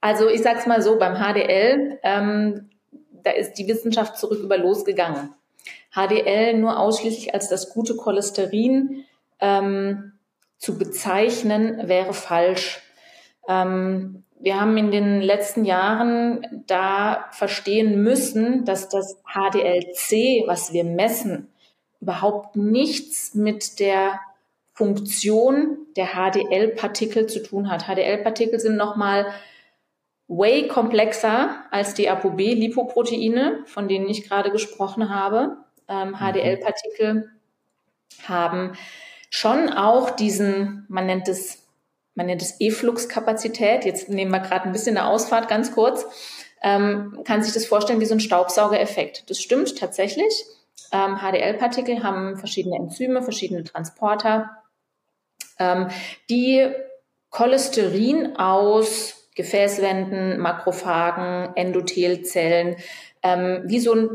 Also ich sage es mal so, beim HDL, ähm, da ist die Wissenschaft zurück über losgegangen. HDL nur ausschließlich als das gute Cholesterin ähm, zu bezeichnen, wäre falsch. Ähm, wir haben in den letzten Jahren da verstehen müssen, dass das HDLC, was wir messen, überhaupt nichts mit der Funktion der HDL-Partikel zu tun hat. HDL-Partikel sind nochmal way komplexer als die ApoB-Lipoproteine, von denen ich gerade gesprochen habe. Ähm, HDL-Partikel mhm. haben schon auch diesen, man nennt es, man nennt es E-Flux-Kapazität. Jetzt nehmen wir gerade ein bisschen eine Ausfahrt, ganz kurz. Ähm, kann sich das vorstellen wie so ein Staubsaugereffekt. Das stimmt tatsächlich. Ähm, HDL-Partikel haben verschiedene Enzyme, verschiedene Transporter ähm, die Cholesterin aus Gefäßwänden, Makrophagen, Endothelzellen ähm, wie so ein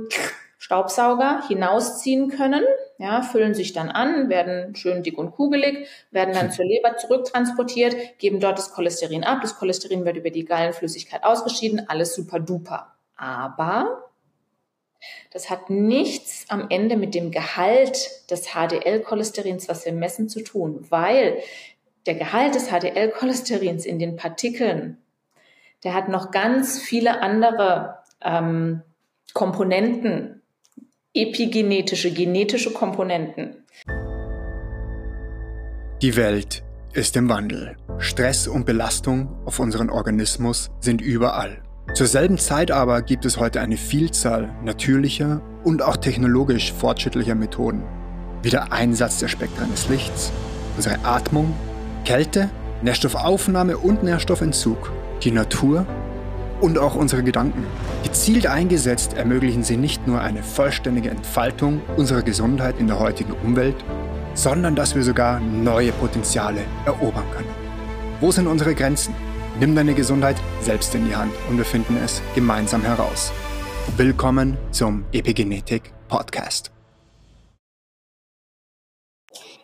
Staubsauger hinausziehen können, ja, füllen sich dann an, werden schön dick und kugelig, werden dann zur Leber zurücktransportiert, geben dort das Cholesterin ab. Das Cholesterin wird über die Gallenflüssigkeit ausgeschieden, alles super duper. Aber das hat nichts am Ende mit dem Gehalt des HDL-Cholesterins, was wir messen, zu tun, weil der Gehalt des HDL-Cholesterins in den Partikeln, der hat noch ganz viele andere ähm, Komponenten, epigenetische, genetische Komponenten. Die Welt ist im Wandel. Stress und Belastung auf unseren Organismus sind überall. Zur selben Zeit aber gibt es heute eine Vielzahl natürlicher und auch technologisch fortschrittlicher Methoden, wie der Einsatz der Spektren des Lichts, unsere Atmung, Kälte, Nährstoffaufnahme und Nährstoffentzug, die Natur und auch unsere Gedanken. Gezielt eingesetzt ermöglichen sie nicht nur eine vollständige Entfaltung unserer Gesundheit in der heutigen Umwelt, sondern dass wir sogar neue Potenziale erobern können. Wo sind unsere Grenzen? Nimm deine Gesundheit selbst in die Hand und wir finden es gemeinsam heraus. Willkommen zum Epigenetik Podcast.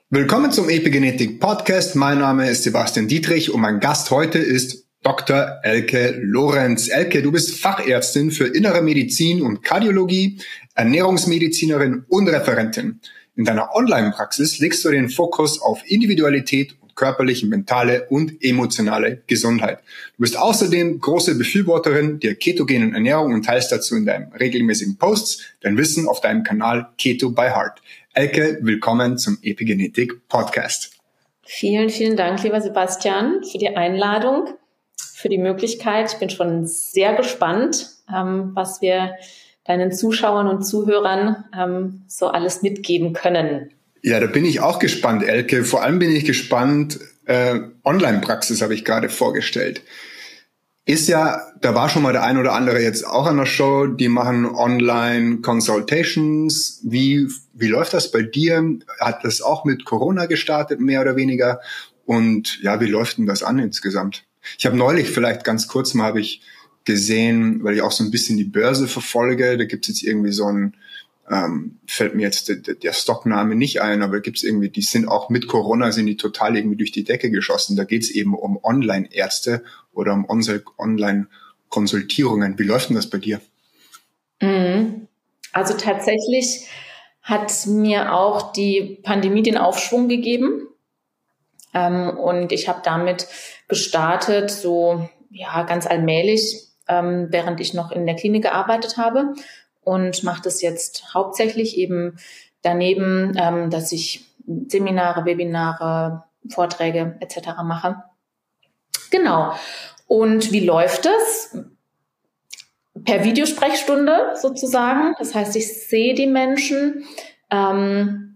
Willkommen zum Epigenetik Podcast. Mein Name ist Sebastian Dietrich und mein Gast heute ist Dr. Elke Lorenz. Elke, du bist Fachärztin für Innere Medizin und Kardiologie, Ernährungsmedizinerin und Referentin. In deiner Online-Praxis legst du den Fokus auf Individualität körperliche, mentale und emotionale Gesundheit. Du bist außerdem große Befürworterin der ketogenen Ernährung und teilst dazu in deinem regelmäßigen Posts dein Wissen auf deinem Kanal Keto by Heart. Elke, willkommen zum Epigenetik Podcast. Vielen, vielen Dank, lieber Sebastian, für die Einladung, für die Möglichkeit. Ich bin schon sehr gespannt, ähm, was wir deinen Zuschauern und Zuhörern ähm, so alles mitgeben können. Ja, da bin ich auch gespannt, Elke. Vor allem bin ich gespannt, äh, Online-Praxis habe ich gerade vorgestellt. Ist ja, da war schon mal der ein oder andere jetzt auch an der Show, die machen Online-Consultations. Wie, wie läuft das bei dir? Hat das auch mit Corona gestartet, mehr oder weniger? Und ja, wie läuft denn das an insgesamt? Ich habe neulich vielleicht ganz kurz mal habe ich gesehen, weil ich auch so ein bisschen die Börse verfolge, da gibt es jetzt irgendwie so ein ähm, fällt mir jetzt der, der Stockname nicht ein, aber gibt's irgendwie, die sind auch mit Corona sind die total irgendwie durch die Decke geschossen. Da geht's eben um Online-Ärzte oder um Online-Konsultierungen. Wie läuft denn das bei dir? Mhm. Also tatsächlich hat mir auch die Pandemie den Aufschwung gegeben. Ähm, und ich habe damit gestartet, so ja, ganz allmählich, ähm, während ich noch in der Klinik gearbeitet habe und mache das jetzt hauptsächlich eben daneben, ähm, dass ich Seminare, Webinare, Vorträge etc. mache. Genau. Und wie läuft das? Per Videosprechstunde sozusagen. Das heißt, ich sehe die Menschen. Ähm,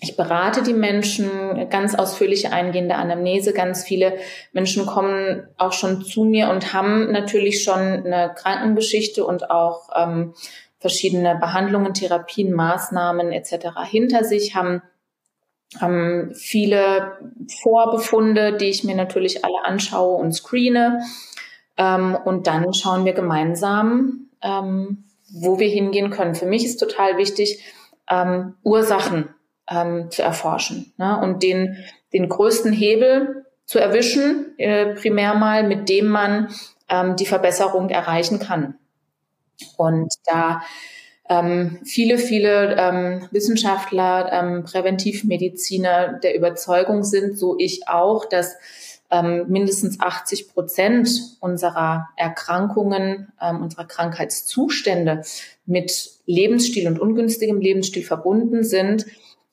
ich berate die Menschen, ganz ausführliche eingehende Anamnese. Ganz viele Menschen kommen auch schon zu mir und haben natürlich schon eine Krankengeschichte und auch ähm, verschiedene Behandlungen, Therapien, Maßnahmen etc. hinter sich, haben, haben viele Vorbefunde, die ich mir natürlich alle anschaue und screene. Ähm, und dann schauen wir gemeinsam, ähm, wo wir hingehen können. Für mich ist total wichtig, ähm, Ursachen ähm, zu erforschen ne? und den, den größten Hebel zu erwischen, äh, primär mal, mit dem man ähm, die Verbesserung erreichen kann. Und da ähm, viele, viele ähm, Wissenschaftler, ähm, Präventivmediziner der Überzeugung sind, so ich auch, dass ähm, mindestens 80 Prozent unserer Erkrankungen, ähm, unserer Krankheitszustände mit Lebensstil und ungünstigem Lebensstil verbunden sind,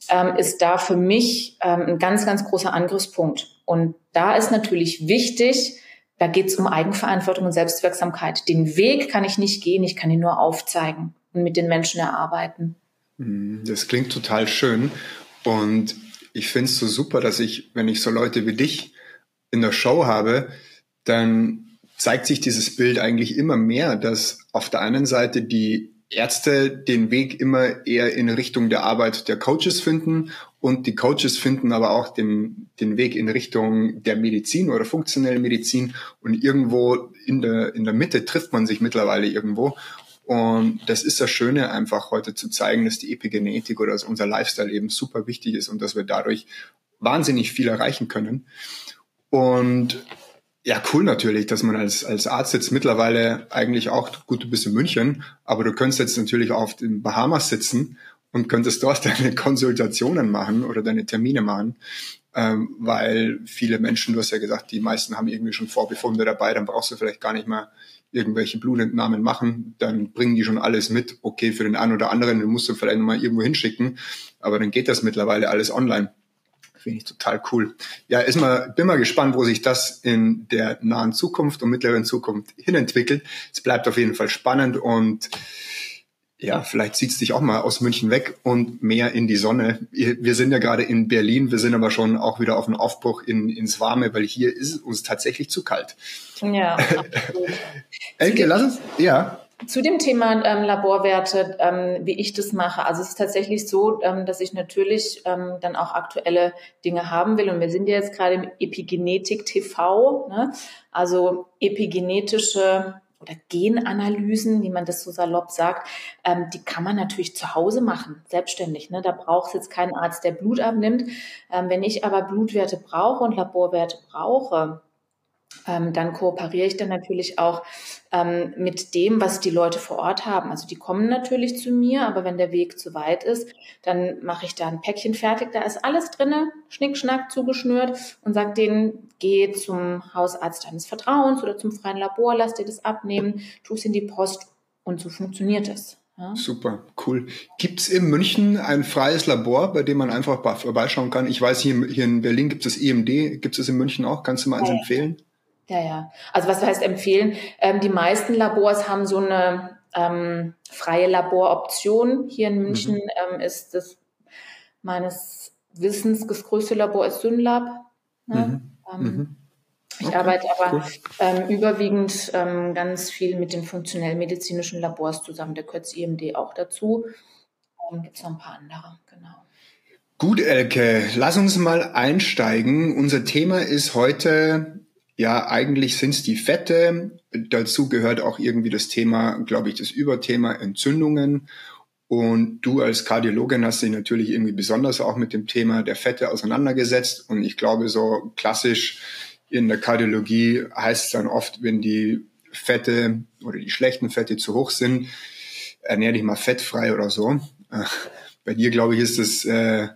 ähm, ist da für mich ähm, ein ganz, ganz großer Angriffspunkt. Und da ist natürlich wichtig, da geht es um Eigenverantwortung und Selbstwirksamkeit. Den Weg kann ich nicht gehen, ich kann ihn nur aufzeigen und mit den Menschen erarbeiten. Hm, das klingt total schön. Und ich finde es so super, dass ich, wenn ich so Leute wie dich in der Show habe, dann zeigt sich dieses Bild eigentlich immer mehr, dass auf der einen Seite die Ärzte den Weg immer eher in Richtung der Arbeit der Coaches finden und die Coaches finden aber auch den, den Weg in Richtung der Medizin oder funktionellen Medizin und irgendwo in der, in der Mitte trifft man sich mittlerweile irgendwo und das ist das Schöne, einfach heute zu zeigen, dass die Epigenetik oder dass unser Lifestyle eben super wichtig ist und dass wir dadurch wahnsinnig viel erreichen können. Und ja, cool natürlich, dass man als, als Arzt jetzt mittlerweile eigentlich auch, gut, du bist in München, aber du könntest jetzt natürlich auf den Bahamas sitzen und könntest dort deine Konsultationen machen oder deine Termine machen, ähm, weil viele Menschen, du hast ja gesagt, die meisten haben irgendwie schon Vorbefunde dabei, dann brauchst du vielleicht gar nicht mal irgendwelche Blutentnahmen machen, dann bringen die schon alles mit. Okay, für den einen oder anderen, den musst du vielleicht nochmal irgendwo hinschicken, aber dann geht das mittlerweile alles online. Finde ich total cool. Ja, ist mal, bin mal gespannt, wo sich das in der nahen Zukunft und mittleren Zukunft hinentwickelt. Es bleibt auf jeden Fall spannend und ja, vielleicht zieht es dich auch mal aus München weg und mehr in die Sonne. Wir sind ja gerade in Berlin, wir sind aber schon auch wieder auf dem Aufbruch in, ins Warme, weil hier ist es uns tatsächlich zu kalt. Ja. Elke, lass uns, ja. Zu dem Thema ähm, Laborwerte, ähm, wie ich das mache. Also es ist tatsächlich so, ähm, dass ich natürlich ähm, dann auch aktuelle Dinge haben will. Und wir sind ja jetzt gerade im Epigenetik TV, ne? also epigenetische oder Genanalysen, wie man das so salopp sagt, ähm, die kann man natürlich zu Hause machen, selbstständig. Ne? Da braucht es jetzt keinen Arzt, der Blut abnimmt. Ähm, wenn ich aber Blutwerte brauche und Laborwerte brauche, ähm, dann kooperiere ich dann natürlich auch ähm, mit dem, was die Leute vor Ort haben. Also die kommen natürlich zu mir, aber wenn der Weg zu weit ist, dann mache ich da ein Päckchen fertig. Da ist alles drinne, schnickschnack zugeschnürt und sage denen, geh zum Hausarzt deines Vertrauens oder zum freien Labor, lass dir das abnehmen, tu es in die Post und so funktioniert es. Ja. Super, cool. Gibt es in München ein freies Labor, bei dem man einfach vorbeischauen kann? Ich weiß, hier, hier in Berlin gibt es EMD. Gibt es in München auch? Kannst du mal eins ja. empfehlen? Ja, ja. Also was heißt empfehlen? Ähm, die meisten Labors haben so eine ähm, freie Laboroption. Hier in München mhm. ähm, ist das meines Wissens das größte Labor ist Synlab. Ne? Mhm. Ähm, mhm. Ich okay, arbeite aber ähm, überwiegend ähm, ganz viel mit den funktionell-medizinischen Labors zusammen. Der Kürz IMD auch dazu. Ähm, Gibt es noch ein paar andere, genau. Gut, Elke, lass uns mal einsteigen. Unser Thema ist heute ja, eigentlich sind es die Fette. Dazu gehört auch irgendwie das Thema, glaube ich, das Überthema Entzündungen. Und du als Kardiologin hast dich natürlich irgendwie besonders auch mit dem Thema der Fette auseinandergesetzt. Und ich glaube, so klassisch in der Kardiologie heißt es dann oft, wenn die Fette oder die schlechten Fette zu hoch sind, ernähr dich mal fettfrei oder so. Bei dir, glaube ich, ist es äh,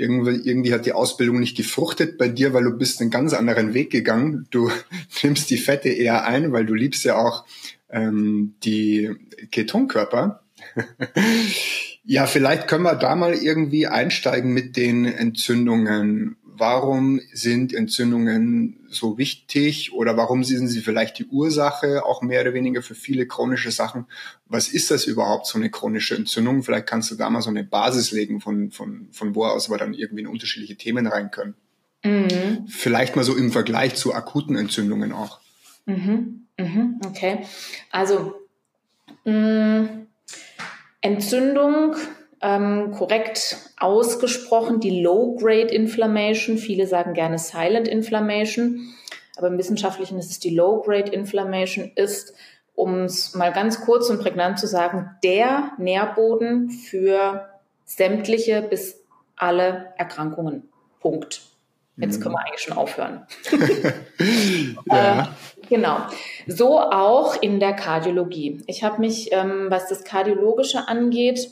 irgendwie, irgendwie hat die Ausbildung nicht gefruchtet bei dir, weil du bist einen ganz anderen Weg gegangen. Du nimmst die Fette eher ein, weil du liebst ja auch ähm, die Ketonkörper. ja, vielleicht können wir da mal irgendwie einsteigen mit den Entzündungen warum sind Entzündungen so wichtig oder warum sind sie vielleicht die Ursache auch mehr oder weniger für viele chronische Sachen? Was ist das überhaupt, so eine chronische Entzündung? Vielleicht kannst du da mal so eine Basis legen, von, von, von wo aus wir dann irgendwie in unterschiedliche Themen rein können. Mhm. Vielleicht mal so im Vergleich zu akuten Entzündungen auch. Mhm. Mhm. Okay, also mh, mm, Entzündung ähm, korrekt ausgesprochen, die Low-Grade Inflammation. Viele sagen gerne Silent Inflammation, aber im Wissenschaftlichen ist es die Low-Grade Inflammation, ist, um es mal ganz kurz und prägnant zu sagen, der Nährboden für sämtliche bis alle Erkrankungen. Punkt. Jetzt mhm. können wir eigentlich schon aufhören. ja. äh, genau. So auch in der Kardiologie. Ich habe mich, ähm, was das Kardiologische angeht,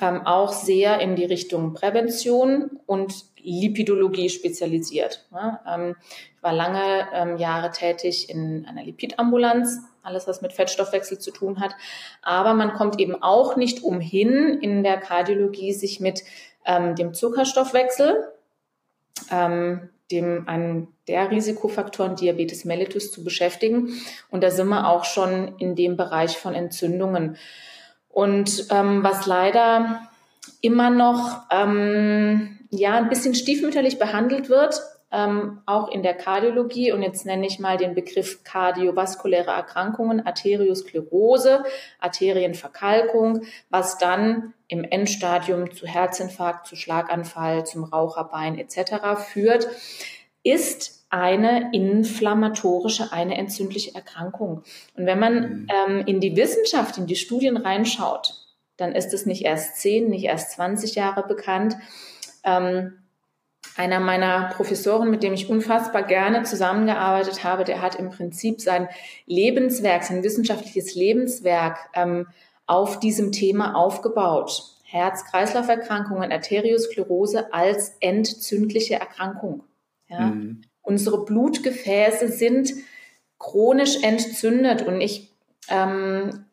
ähm, auch sehr in die Richtung Prävention und Lipidologie spezialisiert. Ja, ähm, ich war lange ähm, Jahre tätig in einer Lipidambulanz, alles was mit Fettstoffwechsel zu tun hat. Aber man kommt eben auch nicht umhin, in der Kardiologie sich mit ähm, dem Zuckerstoffwechsel, ähm, dem einen der Risikofaktoren Diabetes mellitus zu beschäftigen. Und da sind wir auch schon in dem Bereich von Entzündungen. Und ähm, was leider immer noch ähm, ja ein bisschen stiefmütterlich behandelt wird, ähm, auch in der Kardiologie. Und jetzt nenne ich mal den Begriff kardiovaskuläre Erkrankungen, Arteriosklerose, Arterienverkalkung, was dann im Endstadium zu Herzinfarkt, zu Schlaganfall, zum Raucherbein etc. führt, ist eine inflammatorische, eine entzündliche Erkrankung. Und wenn man mhm. ähm, in die Wissenschaft, in die Studien reinschaut, dann ist es nicht erst zehn, nicht erst 20 Jahre bekannt. Ähm, einer meiner Professoren, mit dem ich unfassbar gerne zusammengearbeitet habe, der hat im Prinzip sein Lebenswerk, sein wissenschaftliches Lebenswerk ähm, auf diesem Thema aufgebaut. Herz-Kreislauf-Erkrankungen, Arteriosklerose als entzündliche Erkrankung. Ja? Mhm. Unsere Blutgefäße sind chronisch entzündet und ich, ähm,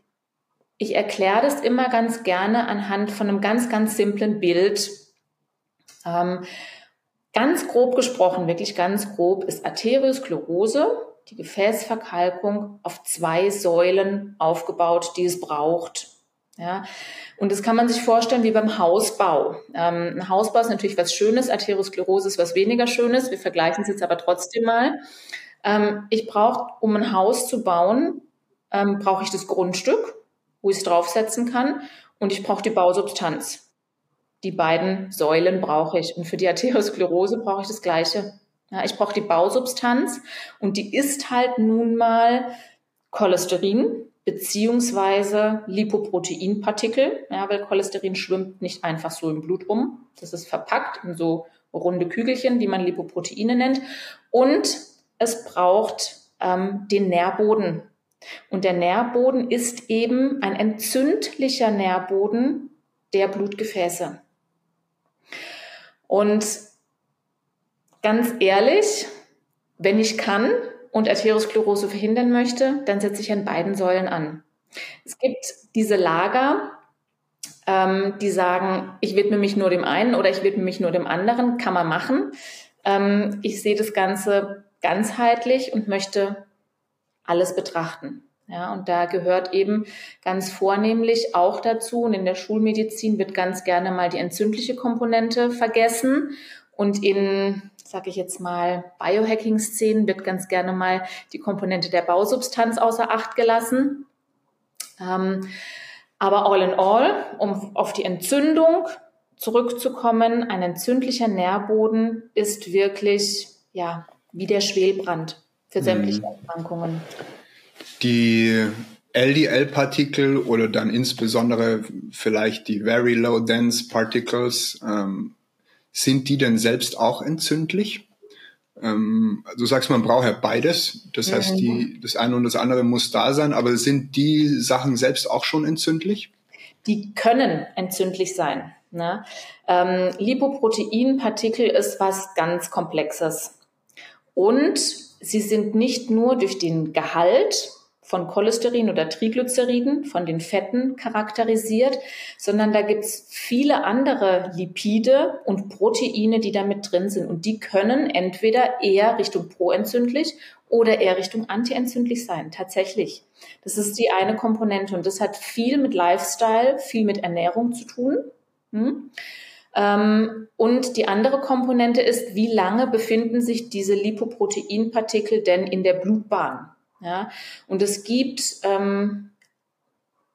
ich erkläre das immer ganz gerne anhand von einem ganz, ganz simplen Bild. Ähm, ganz grob gesprochen, wirklich ganz grob, ist Arteriosklerose, die Gefäßverkalkung, auf zwei Säulen aufgebaut, die es braucht. Ja, und das kann man sich vorstellen wie beim Hausbau. Ähm, ein Hausbau ist natürlich was Schönes, Arteriosklerose ist was weniger Schönes. Wir vergleichen es jetzt aber trotzdem mal. Ähm, ich brauche, um ein Haus zu bauen, ähm, brauche ich das Grundstück, wo ich es draufsetzen kann, und ich brauche die Bausubstanz. Die beiden Säulen brauche ich. Und für die Arteriosklerose brauche ich das Gleiche. Ja, ich brauche die Bausubstanz und die ist halt nun mal Cholesterin, beziehungsweise Lipoproteinpartikel, ja, weil Cholesterin schwimmt nicht einfach so im Blut rum. Das ist verpackt in so runde Kügelchen, die man Lipoproteine nennt. Und es braucht ähm, den Nährboden. Und der Nährboden ist eben ein entzündlicher Nährboden der Blutgefäße. Und ganz ehrlich, wenn ich kann, und Arteriosklerose verhindern möchte, dann setze ich an beiden Säulen an. Es gibt diese Lager, ähm, die sagen, ich widme mich nur dem einen oder ich widme mich nur dem anderen, kann man machen. Ähm, ich sehe das Ganze ganzheitlich und möchte alles betrachten. Ja, und da gehört eben ganz vornehmlich auch dazu, und in der Schulmedizin wird ganz gerne mal die entzündliche Komponente vergessen. Und in sage ich jetzt mal, Biohacking-Szenen wird ganz gerne mal die Komponente der Bausubstanz außer Acht gelassen. Ähm, aber all in all, um auf die Entzündung zurückzukommen, ein entzündlicher Nährboden ist wirklich ja wie der Schwelbrand für sämtliche mhm. Erkrankungen. Die LDL-Partikel oder dann insbesondere vielleicht die Very Low Dense Particles ähm, sind die denn selbst auch entzündlich? Ähm, du sagst, man braucht ja beides. Das heißt, die, das eine und das andere muss da sein. Aber sind die Sachen selbst auch schon entzündlich? Die können entzündlich sein. Ne? Ähm, Lipoproteinpartikel ist was ganz Komplexes. Und sie sind nicht nur durch den Gehalt von Cholesterin oder Triglyceriden, von den Fetten charakterisiert, sondern da gibt's viele andere Lipide und Proteine, die da mit drin sind. Und die können entweder eher Richtung proentzündlich oder eher Richtung antientzündlich sein, tatsächlich. Das ist die eine Komponente und das hat viel mit Lifestyle, viel mit Ernährung zu tun. Hm? Ähm, und die andere Komponente ist, wie lange befinden sich diese Lipoproteinpartikel denn in der Blutbahn? Ja? Und es gibt ähm,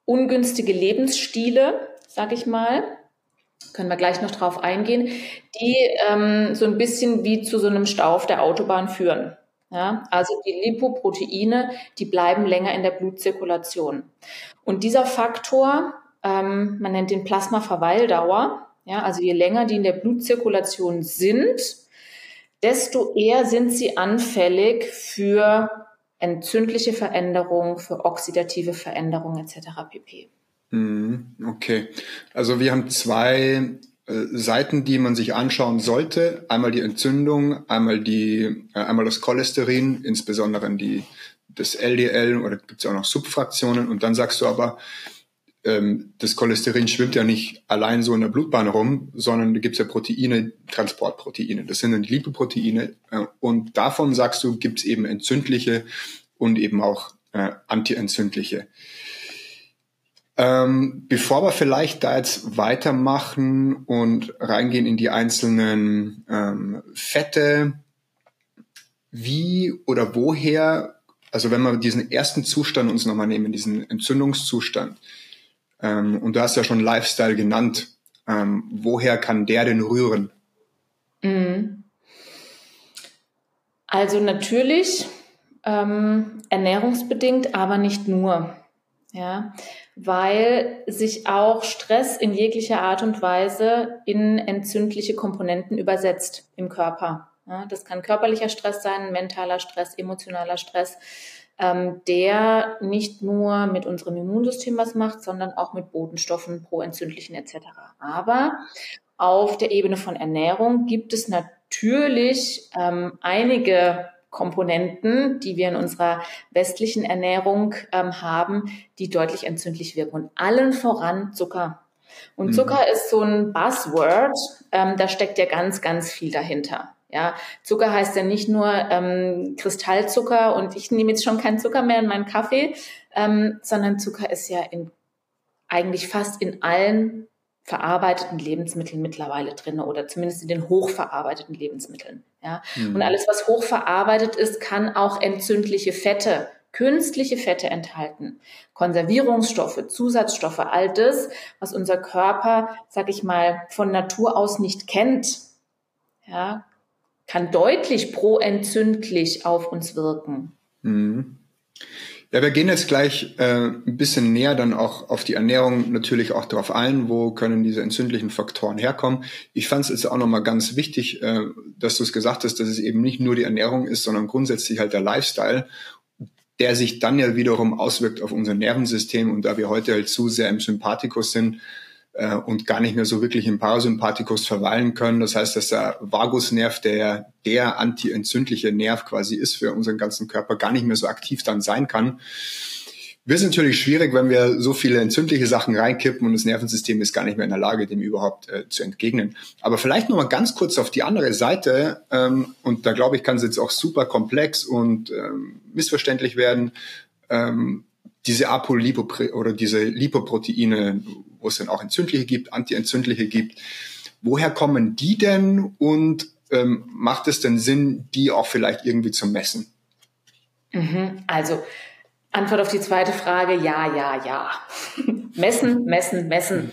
ungünstige Lebensstile, sag ich mal, können wir gleich noch drauf eingehen, die ähm, so ein bisschen wie zu so einem Stau auf der Autobahn führen. Ja, also die Lipoproteine, die bleiben länger in der Blutzirkulation. Und dieser Faktor, ähm, man nennt den Plasmaverweildauer, ja, also je länger die in der Blutzirkulation sind, desto eher sind sie anfällig für entzündliche Veränderungen, für oxidative Veränderungen etc. pp. Mhm, okay, also wir haben zwei äh, Seiten, die man sich anschauen sollte. Einmal die Entzündung, einmal die, äh, einmal das Cholesterin, insbesondere die, das LDL oder gibt es auch noch Subfraktionen. Und dann sagst du aber, ähm, das Cholesterin schwimmt ja nicht allein so in der Blutbahn rum, sondern da gibt es ja Proteine, Transportproteine. Das sind dann die Lipoproteine. Äh, und davon sagst du, gibt es eben entzündliche und eben auch äh, antientzündliche. Ähm, bevor wir vielleicht da jetzt weitermachen und reingehen in die einzelnen ähm, Fette, wie oder woher, also wenn wir diesen ersten Zustand uns nochmal nehmen, diesen Entzündungszustand, ähm, und du hast ja schon Lifestyle genannt. Ähm, woher kann der denn rühren? Mhm. Also natürlich ähm, ernährungsbedingt, aber nicht nur. Ja, weil sich auch Stress in jeglicher Art und Weise in entzündliche Komponenten übersetzt im Körper. Ja, das kann körperlicher Stress sein, mentaler Stress, emotionaler Stress ähm, der nicht nur mit unserem Immunsystem was macht, sondern auch mit Botenstoffen, proentzündlichen etc. Aber auf der Ebene von Ernährung gibt es natürlich ähm, einige Komponenten, die wir in unserer westlichen Ernährung ähm, haben, die deutlich entzündlich wirken. Und allen voran Zucker. Und mhm. Zucker ist so ein Buzzword, ähm, da steckt ja ganz, ganz viel dahinter. Ja, Zucker heißt ja nicht nur ähm, Kristallzucker und ich nehme jetzt schon keinen Zucker mehr in meinen Kaffee, ähm, sondern Zucker ist ja in eigentlich fast in allen verarbeiteten Lebensmitteln mittlerweile drin oder zumindest in den hochverarbeiteten Lebensmitteln. Ja, mhm. und alles, was hochverarbeitet ist, kann auch entzündliche Fette, künstliche Fette enthalten, Konservierungsstoffe, Zusatzstoffe, all das, was unser Körper, sag ich mal, von Natur aus nicht kennt. Ja, kann deutlich proentzündlich auf uns wirken. Mhm. Ja, wir gehen jetzt gleich äh, ein bisschen näher dann auch auf die Ernährung natürlich auch darauf ein, wo können diese entzündlichen Faktoren herkommen. Ich fand es jetzt auch nochmal ganz wichtig, äh, dass du es gesagt hast, dass es eben nicht nur die Ernährung ist, sondern grundsätzlich halt der Lifestyle, der sich dann ja wiederum auswirkt auf unser Nervensystem. Und da wir heute halt zu sehr im Sympathikus sind, äh, und gar nicht mehr so wirklich im Parasympathikus verweilen können. Das heißt, dass der Vagusnerv, der der antientzündliche Nerv quasi ist für unseren ganzen Körper, gar nicht mehr so aktiv dann sein kann. Wird natürlich schwierig, wenn wir so viele entzündliche Sachen reinkippen und das Nervensystem ist gar nicht mehr in der Lage, dem überhaupt äh, zu entgegnen. Aber vielleicht noch mal ganz kurz auf die andere Seite. Ähm, und da glaube ich, kann es jetzt auch super komplex und ähm, missverständlich werden. Ähm, diese Apolipo oder diese Lipoproteine, wo es dann auch entzündliche gibt, antientzündliche gibt. Woher kommen die denn und ähm, macht es denn Sinn, die auch vielleicht irgendwie zu messen? Mhm. Also Antwort auf die zweite Frage, ja, ja, ja. messen, messen, messen.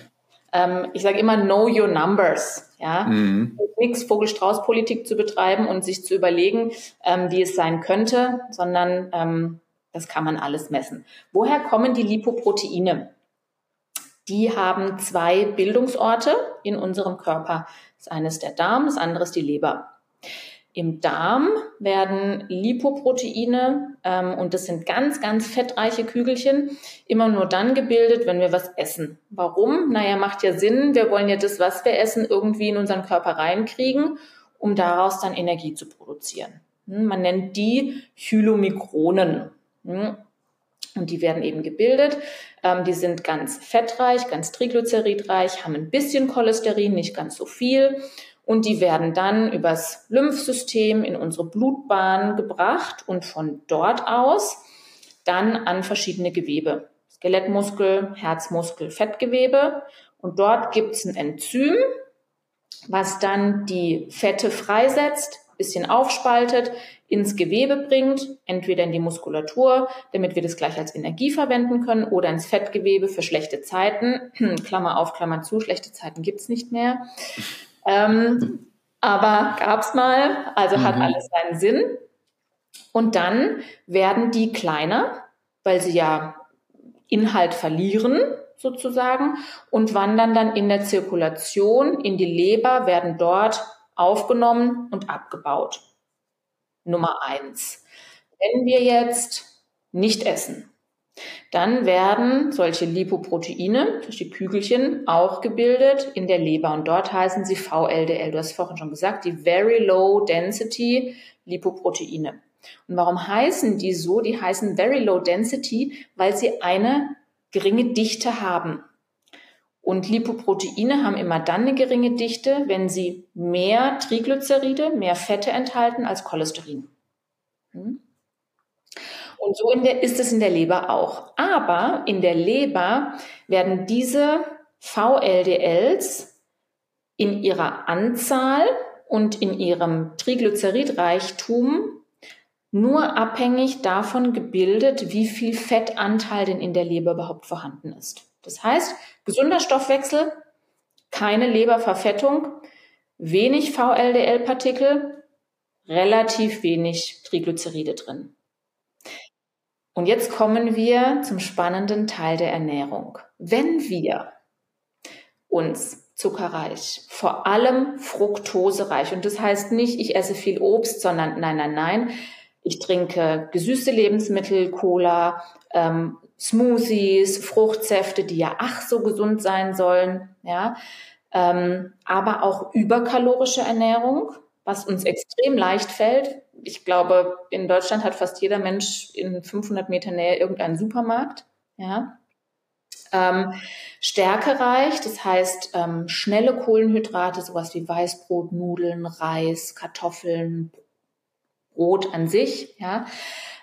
Ähm, ich sage immer, know your numbers. Ja, mhm. nichts Vogel-Strauß-Politik zu betreiben und sich zu überlegen, ähm, wie es sein könnte, sondern ähm, das kann man alles messen. Woher kommen die Lipoproteine? Die haben zwei Bildungsorte in unserem Körper. Das eine ist der Darm, das andere ist die Leber. Im Darm werden Lipoproteine, ähm, und das sind ganz, ganz fettreiche Kügelchen, immer nur dann gebildet, wenn wir was essen. Warum? Naja, macht ja Sinn. Wir wollen ja das, was wir essen, irgendwie in unseren Körper reinkriegen, um daraus dann Energie zu produzieren. Hm, man nennt die Chylomikronen. Und die werden eben gebildet. Ähm, die sind ganz fettreich, ganz triglyceridreich, haben ein bisschen Cholesterin, nicht ganz so viel. Und die werden dann übers Lymphsystem in unsere Blutbahn gebracht und von dort aus dann an verschiedene Gewebe. Skelettmuskel, Herzmuskel, Fettgewebe. Und dort gibt es ein Enzym, was dann die Fette freisetzt, bisschen aufspaltet, ins Gewebe bringt, entweder in die Muskulatur, damit wir das gleich als Energie verwenden können, oder ins Fettgewebe für schlechte Zeiten. Klammer auf, Klammer zu, schlechte Zeiten gibt's nicht mehr. Ähm, aber gab's mal, also mhm. hat alles seinen Sinn. Und dann werden die kleiner, weil sie ja Inhalt verlieren sozusagen und wandern dann in der Zirkulation in die Leber, werden dort aufgenommen und abgebaut. Nummer eins. Wenn wir jetzt nicht essen, dann werden solche Lipoproteine, solche Kügelchen, auch gebildet in der Leber. Und dort heißen sie VLDL. Du hast vorhin schon gesagt, die Very Low Density Lipoproteine. Und warum heißen die so? Die heißen Very Low Density, weil sie eine geringe Dichte haben. Und Lipoproteine haben immer dann eine geringe Dichte, wenn sie mehr Triglyceride, mehr Fette enthalten als Cholesterin. Hm? Und so der, ist es in der Leber auch. Aber in der Leber werden diese VLDLs in ihrer Anzahl und in ihrem Triglyceridreichtum nur abhängig davon gebildet, wie viel Fettanteil denn in der Leber überhaupt vorhanden ist. Das heißt, gesunder Stoffwechsel, keine Leberverfettung, wenig VLDL-Partikel, relativ wenig Triglyceride drin. Und jetzt kommen wir zum spannenden Teil der Ernährung. Wenn wir uns zuckerreich, vor allem fruktosereich, und das heißt nicht, ich esse viel Obst, sondern nein, nein, nein, ich trinke gesüßte Lebensmittel, Cola, ähm, Smoothies, Fruchtsäfte, die ja ach so gesund sein sollen, ja, ähm, aber auch überkalorische Ernährung, was uns extrem leicht fällt. Ich glaube, in Deutschland hat fast jeder Mensch in 500 Meter Nähe irgendeinen Supermarkt, ja. Ähm, stärkereich, das heißt ähm, schnelle Kohlenhydrate, sowas wie Weißbrot, Nudeln, Reis, Kartoffeln, Brot an sich. Ja,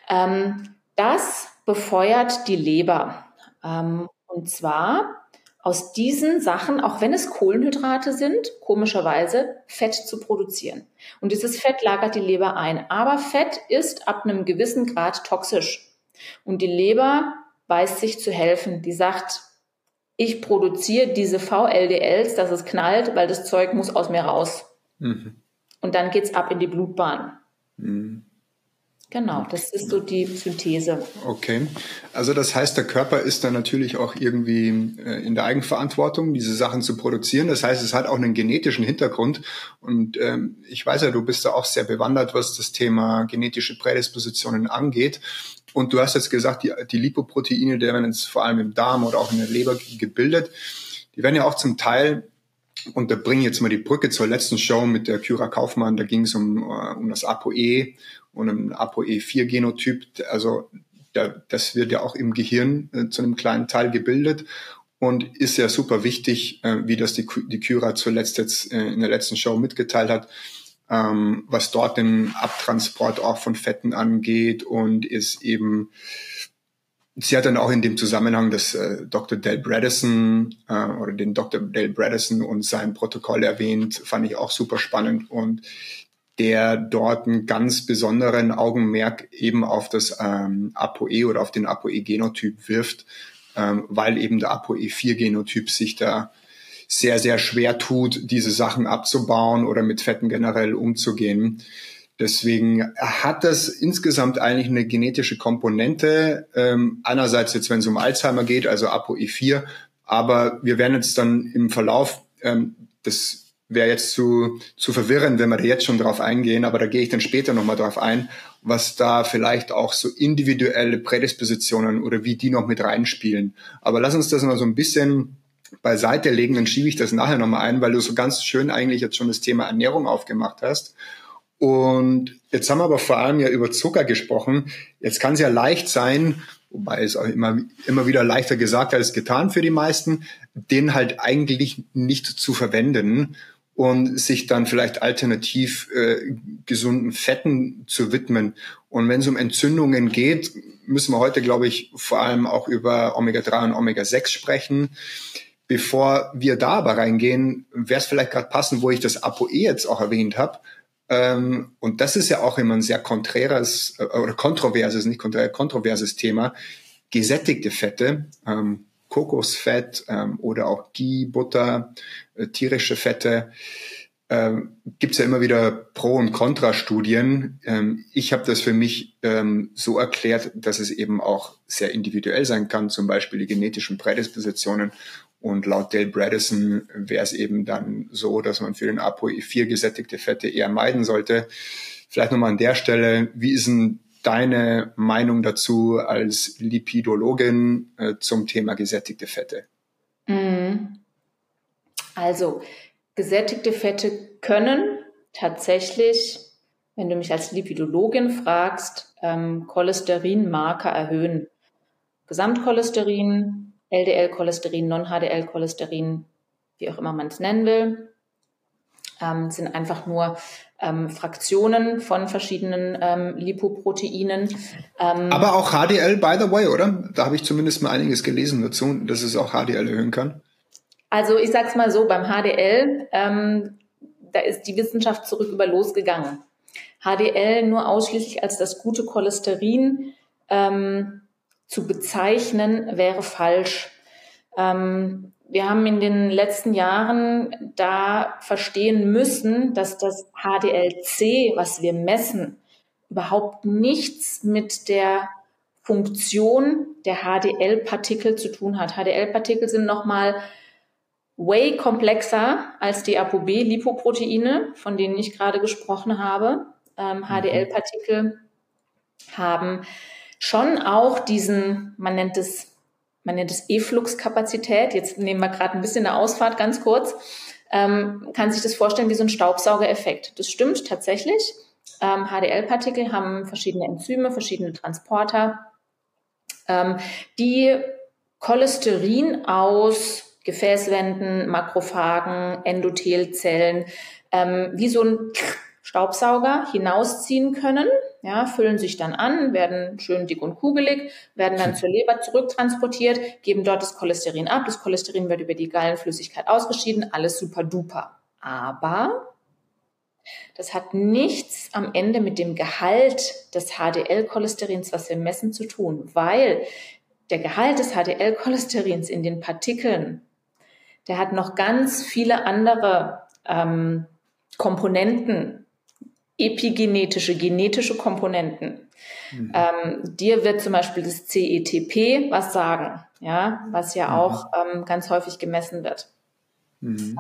ähm, das befeuert die Leber. Ähm, und zwar aus diesen Sachen, auch wenn es Kohlenhydrate sind, komischerweise Fett zu produzieren. Und dieses Fett lagert die Leber ein. Aber Fett ist ab einem gewissen Grad toxisch. Und die Leber weiß sich zu helfen. Die sagt, ich produziere diese VLDLs, dass es knallt, weil das Zeug muss aus mir raus. Mhm. Und dann geht's ab in die Blutbahn. Mhm. Genau, das ist so die Synthese. Okay, also das heißt, der Körper ist dann natürlich auch irgendwie äh, in der Eigenverantwortung, diese Sachen zu produzieren. Das heißt, es hat auch einen genetischen Hintergrund. Und ähm, ich weiß ja, du bist da auch sehr bewandert, was das Thema genetische Prädispositionen angeht. Und du hast jetzt gesagt, die, die Lipoproteine, die werden jetzt vor allem im Darm oder auch in der Leber gebildet. Die werden ja auch zum Teil und da bringe ich jetzt mal die Brücke zur letzten Show mit der Kyra Kaufmann. Da ging es um, äh, um das ApoE und ein ApoE4-Genotyp. Also da, das wird ja auch im Gehirn äh, zu einem kleinen Teil gebildet und ist ja super wichtig, äh, wie das die, die Kyra zuletzt jetzt äh, in der letzten Show mitgeteilt hat, ähm, was dort den Abtransport auch von Fetten angeht und ist eben Sie hat dann auch in dem Zusammenhang das äh, Dr. Dale Bredesen äh, oder den Dr. Dale Bredesen und sein Protokoll erwähnt, fand ich auch super spannend und der dort einen ganz besonderen Augenmerk eben auf das ähm, ApoE oder auf den ApoE-Genotyp wirft, ähm, weil eben der ApoE4-Genotyp sich da sehr, sehr schwer tut, diese Sachen abzubauen oder mit Fetten generell umzugehen. Deswegen hat das insgesamt eigentlich eine genetische Komponente. Ähm, einerseits jetzt, wenn es um Alzheimer geht, also ApoE4, aber wir werden jetzt dann im Verlauf, ähm, das wäre jetzt zu, zu verwirrend, wenn wir da jetzt schon drauf eingehen, aber da gehe ich dann später nochmal drauf ein, was da vielleicht auch so individuelle Prädispositionen oder wie die noch mit reinspielen. Aber lass uns das mal so ein bisschen beiseite legen, dann schiebe ich das nachher nochmal ein, weil du so ganz schön eigentlich jetzt schon das Thema Ernährung aufgemacht hast. Und jetzt haben wir aber vor allem ja über Zucker gesprochen. Jetzt kann es ja leicht sein, wobei es auch immer, immer wieder leichter gesagt als getan für die meisten, den halt eigentlich nicht zu verwenden und sich dann vielleicht alternativ äh, gesunden Fetten zu widmen. Und wenn es um Entzündungen geht, müssen wir heute, glaube ich, vor allem auch über Omega-3 und Omega-6 sprechen. Bevor wir da aber reingehen, wäre es vielleicht gerade passend, wo ich das ApoE jetzt auch erwähnt habe, ähm, und das ist ja auch immer ein sehr konträres äh, oder kontroverses, nicht konträr, kontroverses Thema. Gesättigte Fette, ähm, Kokosfett ähm, oder auch Ghee, Butter, äh, tierische Fette, ähm, gibt es ja immer wieder Pro- und Kontra-Studien. Ähm, ich habe das für mich ähm, so erklärt, dass es eben auch sehr individuell sein kann, zum Beispiel die genetischen Prädispositionen Und laut Dale Bredesen wäre es eben dann so, dass man für den ApoE4 gesättigte Fette eher meiden sollte. Vielleicht nochmal an der Stelle, wie ist denn deine Meinung dazu als Lipidologin äh, zum Thema gesättigte Fette? Mhm. Also, gesättigte Fette können tatsächlich, wenn du mich als Lipidologin fragst, ähm, Cholesterinmarker erhöhen. Gesamtcholesterin, LDL-Cholesterin, Non-HDL-Cholesterin, wie auch immer man es nennen will, ähm, sind einfach nur ähm, Fraktionen von verschiedenen ähm, Lipoproteinen. Ähm, Aber auch HDL, by the way, oder? Da habe ich zumindest mal einiges gelesen dazu, dass es auch HDL erhöhen kann. Also ich sage es mal so, beim HDL, ähm, da ist die Wissenschaft zurück über losgegangen. HDL nur ausschließlich als das gute Cholesterin ähm, zu bezeichnen, wäre falsch. Ähm, wir haben in den letzten Jahren da verstehen müssen, dass das HDLC, was wir messen, überhaupt nichts mit der Funktion der HDL-Partikel zu tun hat. HDL-Partikel sind nochmal way komplexer als die ApoB-Lipoproteine, von denen ich gerade gesprochen habe. Ähm, HDL-Partikel mhm. haben schon auch diesen, man nennt es man nennt es E-Flux-Kapazität. Jetzt nehmen wir gerade ein bisschen eine Ausfahrt ganz kurz. Ähm, kann sich das vorstellen wie so ein Staubsaugereffekt. Das stimmt tatsächlich. Ähm, HDL-Partikel haben verschiedene Enzyme, verschiedene Transporter, ähm, die Cholesterin aus Gefäßwänden, Makrophagen, Endothelzellen ähm, wie so ein Staubsauger hinausziehen können ja, füllen sich dann an, werden schön dick und kugelig, werden dann zur Leber zurücktransportiert, geben dort das Cholesterin ab. Das Cholesterin wird über die Gallenflüssigkeit ausgeschieden, alles super duper. Aber das hat nichts am Ende mit dem Gehalt des HDL-Cholesterins, was wir messen, zu tun, weil der Gehalt des HDL-Cholesterins in den Partikeln, der hat noch ganz viele andere ähm, Komponenten, epigenetische, genetische Komponenten. Mhm. Ähm, dir wird zum Beispiel das CETP was sagen, ja, was ja mhm. auch ähm, ganz häufig gemessen wird. Mhm.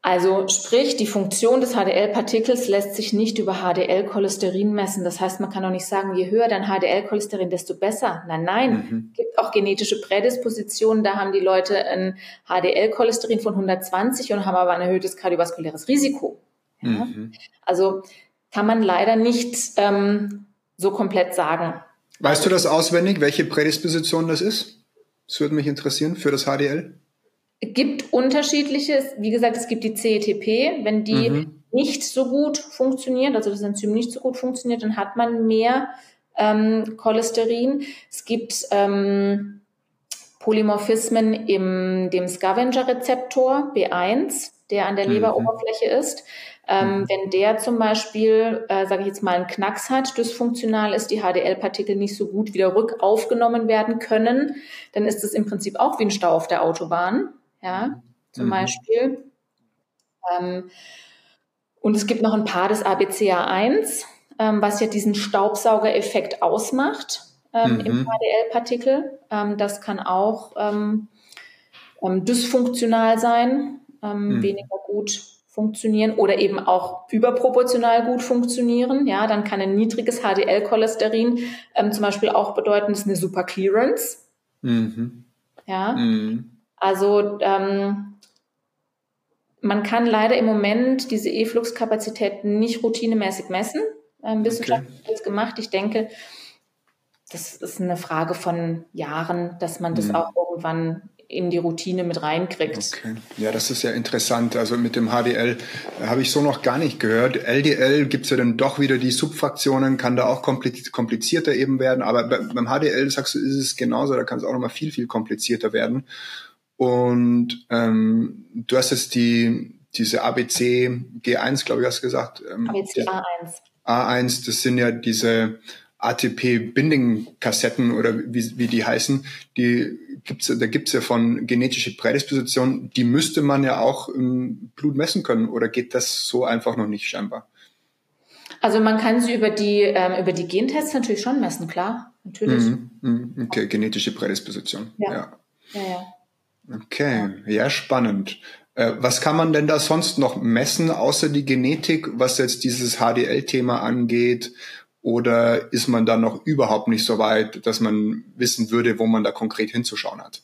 Also sprich, die Funktion des HDL-Partikels lässt sich nicht über HDL-Cholesterin messen. Das heißt, man kann auch nicht sagen, je höher dein HDL-Cholesterin, desto besser. Nein, nein. Mhm. Es gibt auch genetische Prädispositionen. Da haben die Leute ein HDL-Cholesterin von 120 und haben aber ein erhöhtes kardiovaskuläres Risiko. Ja? Mhm. Also kann man leider nicht ähm, so komplett sagen. Weißt du das auswendig, welche Prädisposition das ist? Das würde mich interessieren für das HDL. Es gibt unterschiedliche, wie gesagt, es gibt die CETP, wenn die mhm. nicht so gut funktioniert, also das Enzym nicht so gut funktioniert, dann hat man mehr ähm, Cholesterin. Es gibt ähm, Polymorphismen im dem Scavenger-Rezeptor B1, der an der mhm. Leberoberfläche ist. Ähm, mhm. Wenn der zum Beispiel, äh, sage ich jetzt mal, einen Knacks hat, dysfunktional ist, die HDL-Partikel nicht so gut wieder rückaufgenommen werden können, dann ist es im Prinzip auch wie ein Stau auf der Autobahn, ja, zum mhm. Beispiel. Ähm, und es gibt noch ein paar des ABCA1, ähm, was ja diesen Staubsaugereffekt ausmacht ähm, mhm. im HDL-Partikel. Ähm, das kann auch ähm, ähm, dysfunktional sein, ähm, mhm. weniger gut funktionieren oder eben auch überproportional gut funktionieren. Ja, dann kann ein niedriges HDL-Cholesterin ähm, zum Beispiel auch bedeuten, das ist eine Super Clearance. Mhm. Ja, mhm. also ähm, man kann leider im Moment diese E-Flux-Kapazität nicht routinemäßig messen. Ähm, Wissenschaft okay. das gemacht. Ich denke, das ist eine Frage von Jahren, dass man das mhm. auch irgendwann in die Routine mit reinkriegt. Okay. Ja, das ist ja interessant. Also mit dem HDL äh, habe ich so noch gar nicht gehört. LDL gibt's ja dann doch wieder die Subfraktionen, kann da auch komplizierter eben werden. Aber beim HDL, sagst du, ist es genauso, da kann es auch nochmal viel, viel komplizierter werden. Und ähm, du hast jetzt die diese ABC G1, glaube ich, hast du gesagt. Ähm, ABC A1. A1, das sind ja diese ATP-Binding-Kassetten oder wie, wie die heißen, die gibt's, da gibt's ja von genetische Prädisposition, die müsste man ja auch im Blut messen können oder geht das so einfach noch nicht scheinbar? Also man kann sie über die, ähm, über die Gentests natürlich schon messen, klar, natürlich. Mhm, mhm. okay, genetische Prädisposition, ja. ja. ja, ja. Okay, ja, spannend. Äh, was kann man denn da sonst noch messen, außer die Genetik, was jetzt dieses HDL-Thema angeht? Oder ist man da noch überhaupt nicht so weit, dass man wissen würde, wo man da konkret hinzuschauen hat?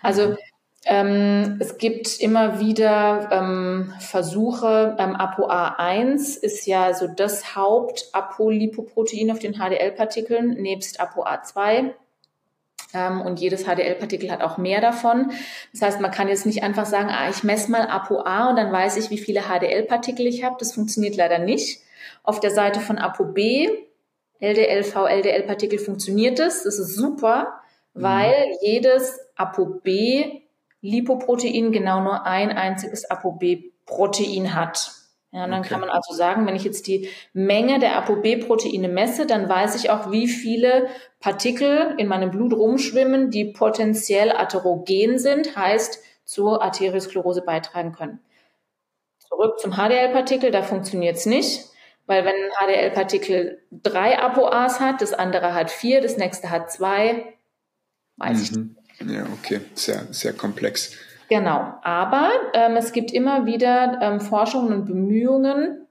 Also ähm, es gibt immer wieder ähm, Versuche, ähm, ApoA1 ist ja so das Haupt-Apolipoprotein auf den HDL-Partikeln, nebst ApoA2. Ähm, und jedes HDL-Partikel hat auch mehr davon. Das heißt, man kann jetzt nicht einfach sagen, ah, ich messe mal ApoA und dann weiß ich, wie viele HDL-Partikel ich habe. Das funktioniert leider nicht. Auf der Seite von ApoB, LDL, VLDL-Partikel funktioniert es. Das ist super, mhm. weil jedes ApoB Lipoprotein genau nur ein einziges ApoB-Protein hat. Ja, dann okay. kann man also sagen, wenn ich jetzt die Menge der ApoB-Proteine messe, dann weiß ich auch, wie viele Partikel in meinem Blut rumschwimmen, die potenziell atherogen sind, heißt zur Arteriosklerose beitragen können. Zurück zum HDL-Partikel, da funktioniert es nicht, weil wenn ein HDL-Partikel drei ApoAs hat, das andere hat vier, das nächste hat zwei, weiß mhm. ich nicht. Ja, okay, sehr, sehr komplex. Genau, aber ähm, es gibt immer wieder ähm, Forschungen und Bemühungen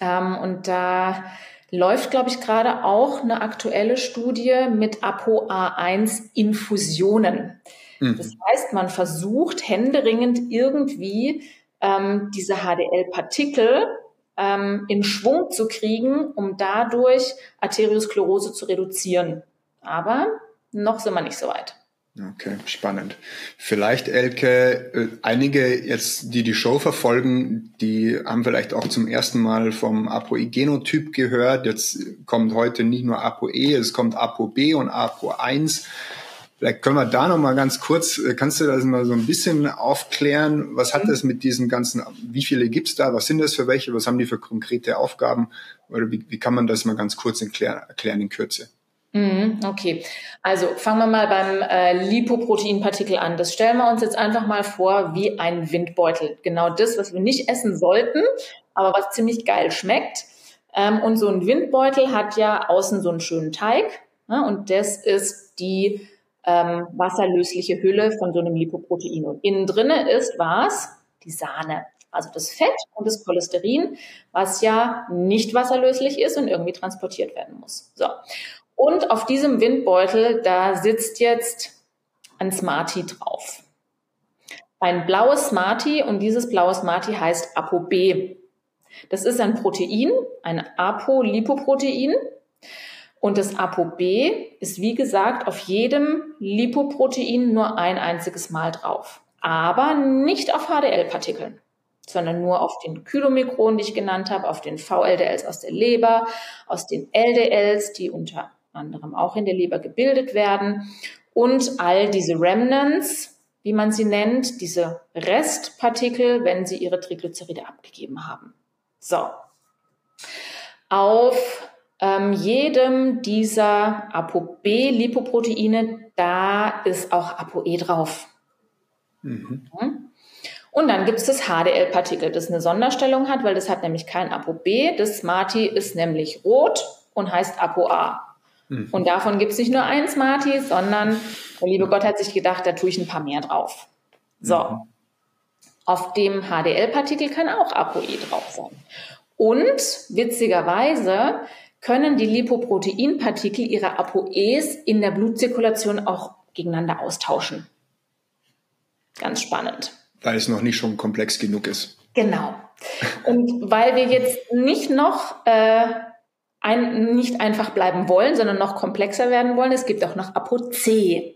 ähm, und da läuft, glaube ich, gerade auch eine aktuelle Studie mit ApoA1-Infusionen. Mhm. Das heißt, man versucht händeringend irgendwie ähm, diese HDL-Partikel ähm, in Schwung zu kriegen, um dadurch Arteriosklerose zu reduzieren. Aber noch sind wir nicht so weit. Okay, spannend. Vielleicht, Elke, äh, einige jetzt, die die Show verfolgen, die haben vielleicht auch zum ersten Mal vom ApoE-Genotyp gehört. Jetzt kommt heute nicht nur ApoE, es kommt ApoB und APO1. Vielleicht können wir da noch mal ganz kurz, äh, kannst du das mal so ein bisschen aufklären? Was hat mhm. das mit diesen ganzen, wie viele gibt's da? Was sind das für welche? Was haben die für konkrete Aufgaben? Oder wie, wie kann man das mal ganz kurz erklären, erklären in Kürze? Mhm, okay, also fangen wir mal beim äh, Lipoproteinpartikel an. Das stellen wir uns jetzt einfach mal vor wie ein Windbeutel. Genau das, was wir nicht essen sollten, aber was ziemlich geil schmeckt. Ähm, und so ein Windbeutel hat ja außen so einen schönen Teig. Ja, und das ist die ähm, wasserlösliche Hülle von so einem Lipoprotein. Und innen drinne ist was? Die Sahne. Also das Fett und das Cholesterin, was ja nicht wasserlöslich ist und irgendwie transportiert werden muss. So. Und auf diesem Windbeutel, da sitzt jetzt ein Smarty drauf. Ein blaues Smarty und dieses blaue Smarty heißt ApoB. Das ist ein Protein, ein Apolipoprotein. Und das ApoB ist, wie gesagt, auf jedem Lipoprotein nur ein einziges Mal drauf. Aber nicht auf HDL-Partikeln, sondern nur auf den Kylomikronen, die ich genannt habe, auf den VLDLs aus der Leber, aus den LDLs, die unter anderem auch in der Leber gebildet werden. Und all diese Remnants, wie man sie nennt, diese Restpartikel, wenn sie ihre Triglyceride abgegeben haben. So. Auf ähm, jedem dieser ApoB-Lipoproteine, da ist auch ApoE drauf. Mhm. Und dann gibt es das HDL-Partikel, das eine Sonderstellung hat, weil das hat nämlich kein ApoB. Das Smarty ist nämlich rot und heißt ApoA. Mhm. Und davon gibt es nicht nur ein Smarty, sondern der liebe Gott hat sich gedacht, da tue ich ein paar mehr drauf. So. Mhm. Auf dem HDL-Partikel kann auch ApoE drauf sein. Und witzigerweise können die Lipoproteinpartikel ihre ApoEs in der Blutzirkulation auch gegeneinander austauschen. Ganz spannend. Weil es noch nicht schon komplex genug ist. Genau. Und weil wir jetzt nicht noch äh, ein, nicht einfach bleiben wollen, sondern noch komplexer werden wollen. Es gibt auch noch ApoC.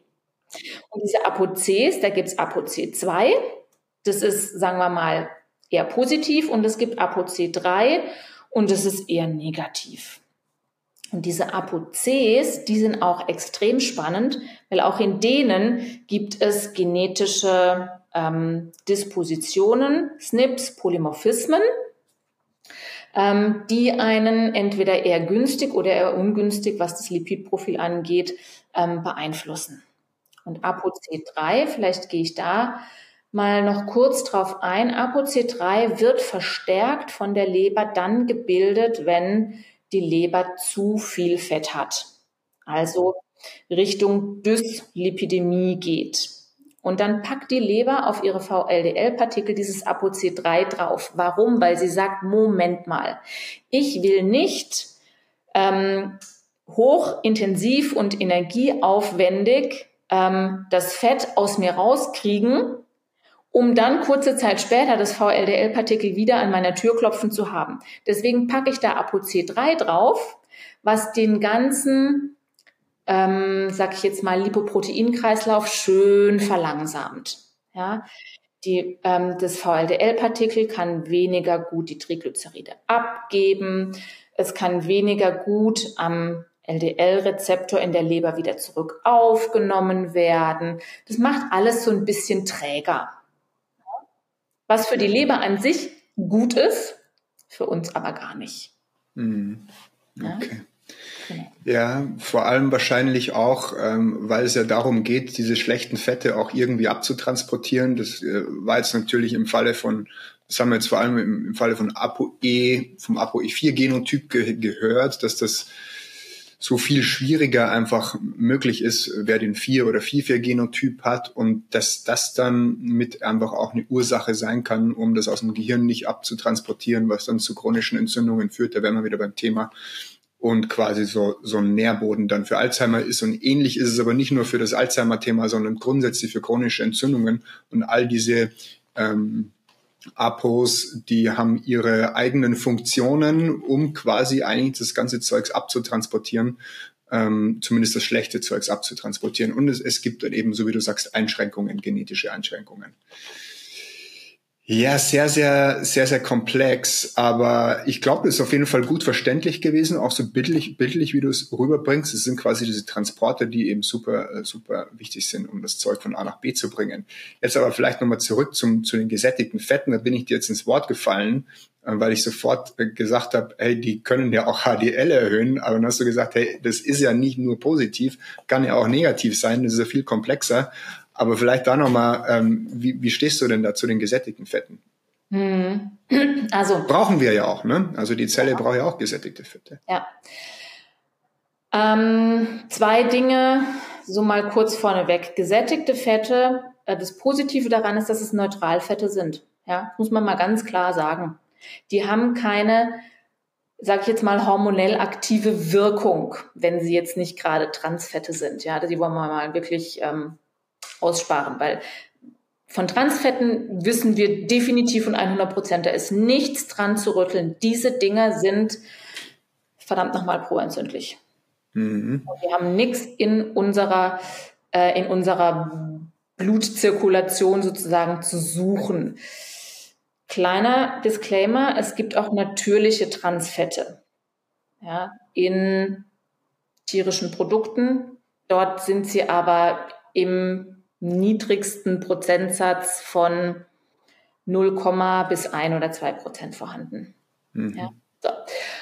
Und diese ApoCs, da gibt's ApoC2, das ist, sagen wir mal, eher positiv und es gibt ApoC3 und das ist eher negativ. Und diese ApoCs, die sind auch extrem spannend, weil auch in denen gibt es genetische ähm, Dispositionen, SNPs, Polymorphismen ähm, die einen entweder eher günstig oder eher ungünstig, was das Lipidprofil angeht, ähm, beeinflussen. Und ApoC3, vielleicht gehe ich da mal noch kurz drauf ein. ApoC3 wird verstärkt von der Leber dann gebildet, wenn die Leber zu viel Fett hat. Also Richtung Dyslipidemie geht. Und dann packt die Leber auf ihre VLDL-Partikel dieses ApoC3 drauf. Warum? Weil sie sagt, Moment mal, ich will nicht ähm, hochintensiv und energieaufwendig ähm, das Fett aus mir rauskriegen, um dann kurze Zeit später das VLDL-Partikel wieder an meiner Tür klopfen zu haben. Deswegen packe ich da ApoC3 drauf, was den ganzen, ähm, sag ich jetzt mal, Lipoproteinkreislauf schön verlangsamt. Ja, die, ähm, das VLDL-Partikel kann weniger gut die Triglyceride abgeben. Es kann weniger gut am LDL-Rezeptor in der Leber wieder zurück aufgenommen werden. Das macht alles so ein bisschen träger. Was für die Leber an sich gut ist, für uns aber gar nicht. Mhm. Okay. Genau. Ja, vor allem wahrscheinlich auch, ähm, weil es ja darum geht, diese schlechten Fette auch irgendwie abzutransportieren. Das äh, war jetzt natürlich im Falle von, das haben wir jetzt vor allem im, im Falle von ApoE, vom ApoE4-Genotyp ge gehört, dass das so viel schwieriger einfach möglich ist, wer den 4 oder 4-4-Genotyp hat und dass das dann mit einfach auch eine Ursache sein kann, um das aus dem Gehirn nicht abzutransportieren, was dann zu chronischen Entzündungen führt. Da wären wir wieder beim Thema und quasi so, so ein Nährboden dann für Alzheimer ist. Und ähnlich ist es aber nicht nur für das Alzheimer-Thema, sondern grundsätzlich für chronische Entzündungen und all diese ähm, Apos, die haben ihre eigenen Funktionen, um quasi eigentlich das ganze Zeugs abzutransportieren, ähm, zumindest das schlechte Zeugs abzutransportieren. Und es, es gibt dann eben, so wie du sagst, Einschränkungen, genetische Einschränkungen. Ja, sehr, sehr, sehr, sehr komplex. Aber ich glaube, es ist auf jeden Fall gut verständlich gewesen, auch so bildlich, bildlich, wie du es rüberbringst. Es sind quasi diese Transporte, die eben super, äh, super wichtig sind, um das Zeug von A nach B zu bringen. Jetzt aber vielleicht nochmal zurück zum, zu den gesättigten Fetten. Da bin ich dir jetzt ins Wort gefallen, äh, weil ich sofort äh, gesagt habe, hey, die können ja auch HDL erhöhen. Aber dann hast du gesagt, hey, das ist ja nicht nur positiv, kann ja auch negativ sein. Das ist ja viel komplexer. Aber vielleicht da nochmal, ähm, wie, wie stehst du denn da zu den gesättigten Fetten? Hm. Also brauchen wir ja auch, ne? Also die Zelle ja. braucht ja auch gesättigte Fette. Ja. Ähm, zwei Dinge, so mal kurz vorneweg. Gesättigte Fette, äh, das Positive daran ist, dass es Neutralfette sind. Ja, muss man mal ganz klar sagen. Die haben keine, sag ich jetzt mal, hormonell aktive Wirkung, wenn sie jetzt nicht gerade Transfette sind. Ja, die wollen wir mal wirklich ähm, aussparen, weil von Transfetten wissen wir definitiv und 100 Prozent, da ist nichts dran zu rütteln. Diese Dinger sind verdammt nochmal proentzündlich. Mhm. Wir haben nichts in unserer, äh, in unserer Blutzirkulation sozusagen zu suchen. Kleiner Disclaimer, es gibt auch natürliche Transfette ja, in tierischen Produkten. Dort sind sie aber im niedrigsten Prozentsatz von 0, bis 1 oder 2 Prozent vorhanden. Mhm. Ja. So.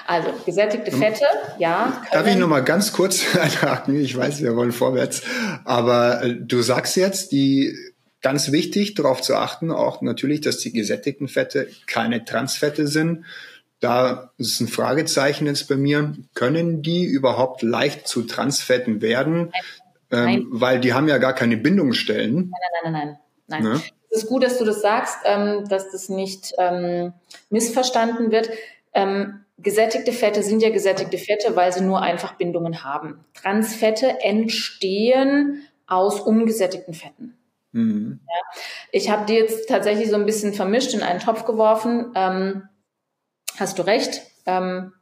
Also gesättigte Fette, ja. Darf ich nochmal ganz kurz einhaken? Ich weiß, wir wollen vorwärts. Aber äh, du sagst jetzt, die ganz wichtig, darauf zu achten, auch natürlich, dass die gesättigten Fette keine Transfette sind. Da ist ein Fragezeichen jetzt bei mir. Können die überhaupt leicht zu Transfetten werden? Ähm, weil die haben ja gar keine Bindungsstellen. Nein, nein, nein, nein. nein. Ne? Es ist gut, dass du das sagst, ähm, dass das nicht ähm, missverstanden wird. Ähm, gesättigte Fette sind ja gesättigte Fette, weil sie nur einfach Bindungen haben. Transfette entstehen aus ungesättigten Fetten. Mhm. Ja. Ich habe die jetzt tatsächlich so ein bisschen vermischt in einen Topf geworfen. Ähm, hast du recht. Ähm,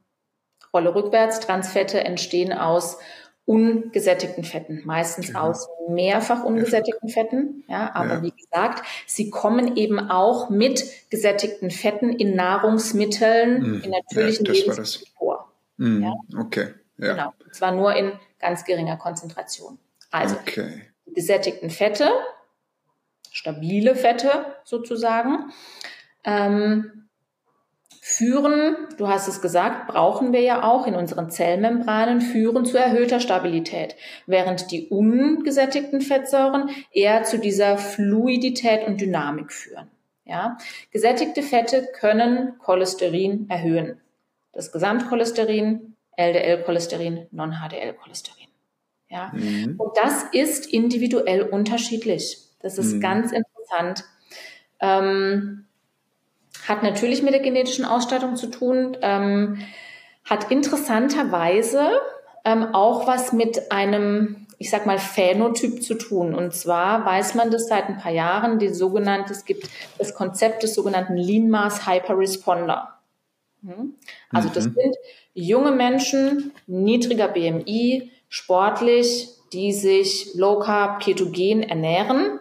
Rolle rückwärts. Transfette entstehen aus ungesättigten Fetten, meistens genau. aus mehrfach ungesättigten Fetten. Ja, aber ja. wie gesagt, sie kommen eben auch mit gesättigten Fetten in Nahrungsmitteln, mm. in natürlichen ja, Lebensmitteln vor. Mm. Ja? Okay. Ja. Genau. Zwar nur in ganz geringer Konzentration. Also okay. gesättigten Fette, stabile Fette sozusagen, ähm, führen, du hast es gesagt, brauchen wir ja auch in unseren Zellmembranen, führen zu erhöhter Stabilität, während die ungesättigten Fettsäuren eher zu dieser Fluidität und Dynamik führen. Ja? Gesättigte Fette können Cholesterin erhöhen. Das Gesamtcholesterin, LDL-Cholesterin, Non-HDL-Cholesterin. Ja? Mhm. Und das ist individuell unterschiedlich. Das ist mhm. ganz interessant. Ähm, hat natürlich mit der genetischen Ausstattung zu tun, ähm, hat interessanterweise ähm, auch was mit einem, ich sag mal, Phänotyp zu tun. Und zwar weiß man das seit ein paar Jahren, die sogenannte, es gibt das Konzept des sogenannten Lean Mass Hyperresponder. Mhm. Also das mhm. sind junge Menschen, niedriger BMI, sportlich, die sich low carb, ketogen ernähren.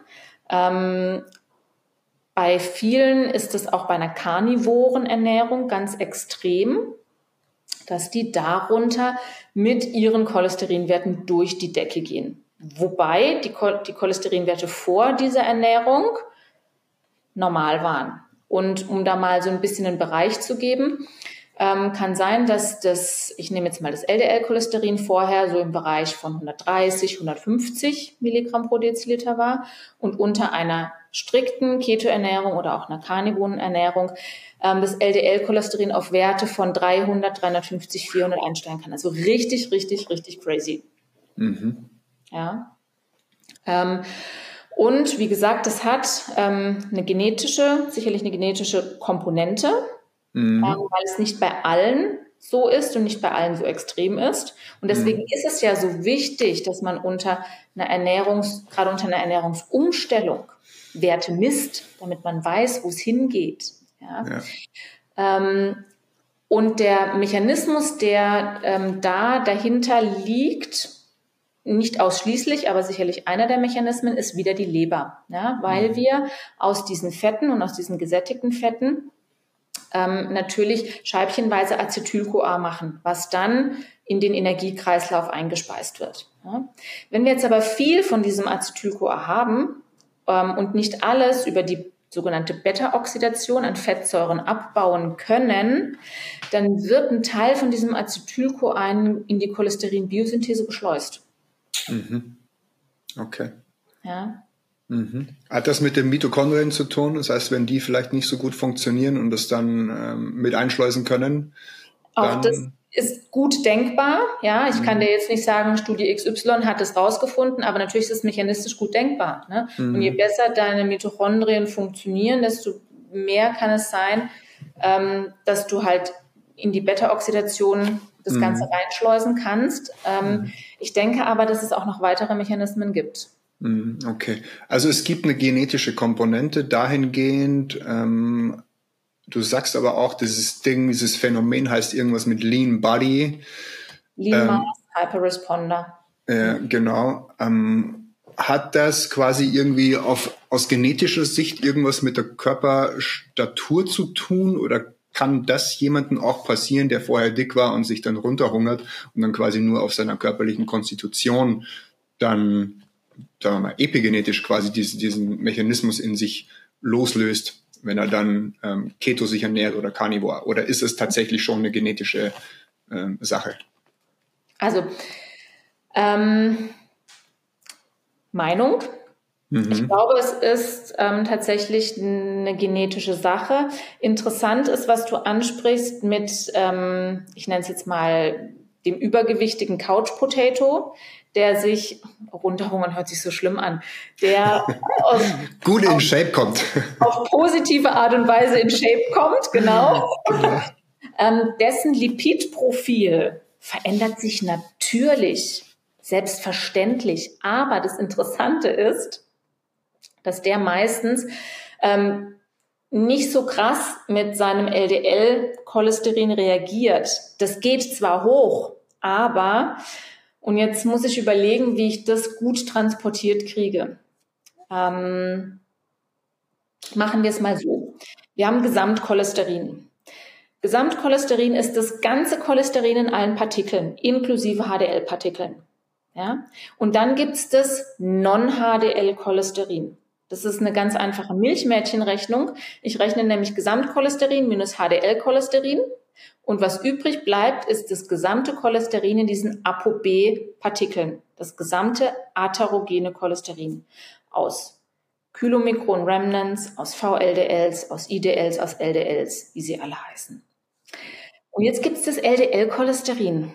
Ähm, bei vielen ist es auch bei einer karnivoren Ernährung ganz extrem, dass die darunter mit ihren Cholesterinwerten durch die Decke gehen. Wobei die, die Cholesterinwerte vor dieser Ernährung normal waren. Und um da mal so ein bisschen einen Bereich zu geben, ähm, kann sein, dass das, ich nehme jetzt mal das LDL-Cholesterin vorher so im Bereich von 130, 150 Milligramm pro Deziliter war und unter einer strikten Ketoernährung oder auch einer karnivoren Ernährung ähm, das LDL-Cholesterin auf Werte von 300, 350, 400 einstellen kann. Also richtig, richtig, richtig crazy. Mhm. Ja. Ähm, und wie gesagt, das hat ähm, eine genetische, sicherlich eine genetische Komponente, mhm. ähm, weil es nicht bei allen so ist und nicht bei allen so extrem ist. Und deswegen mhm. ist es ja so wichtig, dass man unter einer Ernährungs, gerade unter einer Ernährungsumstellung Werte misst, damit man weiß, wo es hingeht. Ja. ja. Ähm, und der Mechanismus, der ähm, da dahinter liegt, nicht ausschließlich, aber sicherlich einer der Mechanismen ist wieder die Leber, ja, weil mhm. wir aus diesen Fetten und aus diesen gesättigten Fetten ähm, natürlich scheibchenweise Acetyl-CoA machen, was dann in den Energiekreislauf eingespeist wird. Ja. Wenn wir jetzt aber viel von diesem Acetyl-CoA haben ähm, und nicht alles über die sogenannte Beta-Oxidation an Fettsäuren abbauen können, dann wird ein Teil von diesem Acetyl-CoA in die Cholesterin-Biosynthese geschleust. Mhm. Okay. Ja. Mhm. Hat das mit den Mitochondrien zu tun? Das heißt, wenn die vielleicht nicht so gut funktionieren und das dann ähm, mit einschleusen können? Auch das ist gut denkbar. Ja, ich mhm. kann dir jetzt nicht sagen, Studie XY hat es rausgefunden, aber natürlich ist es mechanistisch gut denkbar. Ne? Mhm. Und je besser deine Mitochondrien funktionieren, desto mehr kann es sein, ähm, dass du halt in die Beta-Oxidation das mhm. Ganze reinschleusen kannst. Ähm, mhm. ich denke aber, dass es auch noch weitere Mechanismen gibt. Mhm, okay, also es gibt eine genetische Komponente dahingehend. Ähm, du sagst aber auch, dieses Ding, dieses Phänomen heißt irgendwas mit Lean Body. Lean ähm, Mass Hyperresponder. Äh, genau. Ähm, hat das quasi irgendwie auf, aus genetischer Sicht irgendwas mit der Körperstatur zu tun oder kann das jemandem auch passieren, der vorher dick war und sich dann runterhungert und dann quasi nur auf seiner körperlichen Konstitution dann, sagen wir mal, epigenetisch quasi diesen, diesen Mechanismus in sich loslöst, wenn er dann ähm, Keto sich ernährt oder Carnivore? Oder ist es tatsächlich schon eine genetische ähm, Sache? Also, ähm, Meinung Mhm. Ich glaube, es ist ähm, tatsächlich eine genetische Sache. Interessant ist, was du ansprichst mit, ähm, ich nenne es jetzt mal, dem übergewichtigen Couch Potato, der sich runterhungern hört sich so schlimm an, der aus, gut in auf, Shape kommt. Auf positive Art und Weise in Shape kommt, genau. genau. ähm, dessen Lipidprofil verändert sich natürlich, selbstverständlich. Aber das Interessante ist, dass der meistens ähm, nicht so krass mit seinem LDL-Cholesterin reagiert. Das geht zwar hoch, aber, und jetzt muss ich überlegen, wie ich das gut transportiert kriege. Ähm, machen wir es mal so. Wir haben Gesamtcholesterin. Gesamtcholesterin ist das ganze Cholesterin in allen Partikeln, inklusive HDL-Partikeln. Ja? Und dann gibt's das Non-HDL-Cholesterin. Das ist eine ganz einfache Milchmädchenrechnung. Ich rechne nämlich Gesamtcholesterin minus HDL-Cholesterin. Und was übrig bleibt, ist das gesamte Cholesterin in diesen ApoB-Partikeln. Das gesamte atherogene Cholesterin aus Kylomikron Remnants, aus VLDLs, aus IDLs, aus LDLs, wie sie alle heißen. Und jetzt gibt es das LDL-Cholesterin.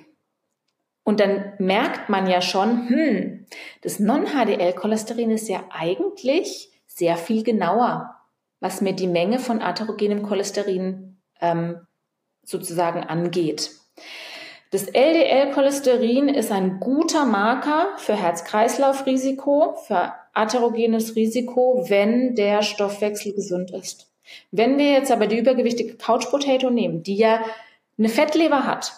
Und dann merkt man ja schon, hm, Das Non-HDL-Cholesterin ist ja eigentlich sehr viel genauer, was mir die Menge von atherogenem Cholesterin ähm, sozusagen angeht. Das LDL-Cholesterin ist ein guter Marker für Herz-Kreislauf-Risiko, für atherogenes Risiko, wenn der Stoffwechsel gesund ist. Wenn wir jetzt aber die übergewichtige Couch Potato nehmen, die ja eine Fettleber hat,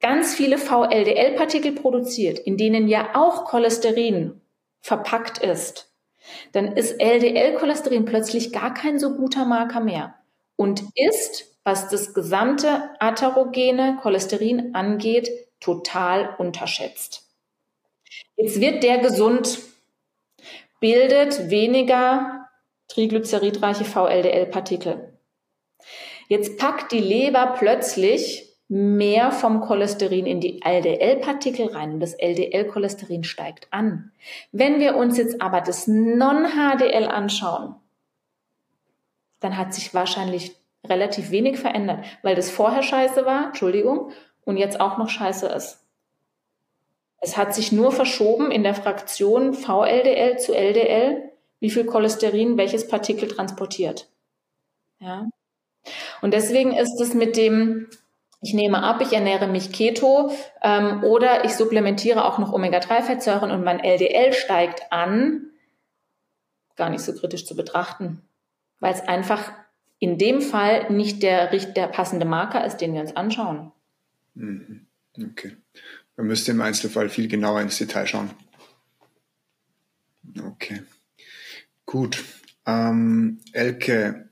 ganz viele VLDL-Partikel produziert, in denen ja auch Cholesterin verpackt ist, dann ist LDL-Cholesterin plötzlich gar kein so guter Marker mehr und ist was das gesamte atherogene Cholesterin angeht, total unterschätzt. Jetzt wird der gesund, bildet weniger triglyceridreiche VLDL-Partikel. Jetzt packt die Leber plötzlich mehr vom Cholesterin in die LDL-Partikel rein und das LDL-Cholesterin steigt an. Wenn wir uns jetzt aber das Non-HDL anschauen, dann hat sich wahrscheinlich relativ wenig verändert, weil das vorher scheiße war, Entschuldigung, und jetzt auch noch scheiße ist. Es hat sich nur verschoben in der Fraktion VLDL zu LDL, wie viel Cholesterin welches Partikel transportiert. Ja. Und deswegen ist es mit dem, ich nehme ab, ich ernähre mich Keto ähm, oder ich supplementiere auch noch Omega-3-Fettsäuren und mein LDL steigt an, gar nicht so kritisch zu betrachten, weil es einfach in dem Fall nicht der, der passende Marker ist, den wir uns anschauen. Mhm. Okay. Man müsste im Einzelfall viel genauer ins Detail schauen. Okay. Gut. Ähm, Elke,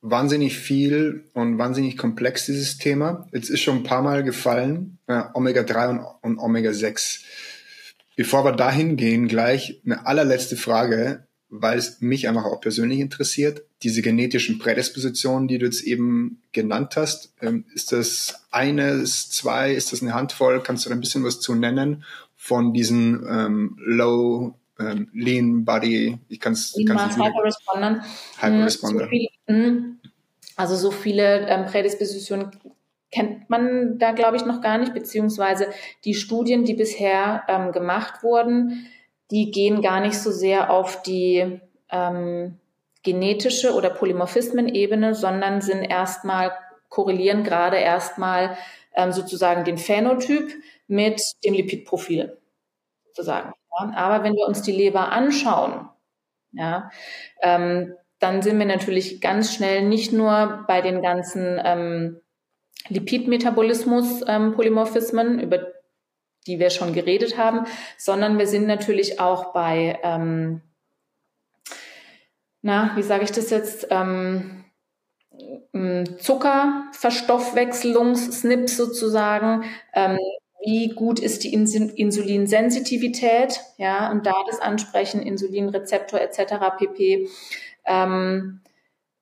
wahnsinnig viel und wahnsinnig komplex dieses Thema. Jetzt ist schon ein paar Mal gefallen, äh, Omega-3 und, und Omega-6. Bevor wir dahin gehen, gleich eine allerletzte Frage weil es mich einfach auch persönlich interessiert. Diese genetischen Prädispositionen, die du jetzt eben genannt hast, ähm, ist das eines, zwei, ist das eine Handvoll? Kannst du da ein bisschen was zu nennen von diesen ähm, Low ähm, Lean Body? Ich kann es Hyperrespondern. Hyperresponder. Viel, hm. also so viele ähm, Prädispositionen kennt man da, glaube ich, noch gar nicht, beziehungsweise die Studien, die bisher ähm, gemacht wurden, die gehen gar nicht so sehr auf die ähm, genetische oder Polymorphismen-Ebene, sondern sind erstmal, korrelieren gerade erstmal ähm, sozusagen den Phänotyp mit dem Lipidprofil sozusagen. Ja. Aber wenn wir uns die Leber anschauen, ja, ähm, dann sind wir natürlich ganz schnell nicht nur bei den ganzen ähm, Lipidmetabolismus-Polymorphismen, ähm, über die wir schon geredet haben, sondern wir sind natürlich auch bei, ähm, na, wie sage ich das jetzt, ähm, Zuckerverstoffwechselungs-SNPs sozusagen. Ähm, wie gut ist die Insulinsensitivität? Ja, und da das ansprechen, Insulinrezeptor etc. pp. Ähm,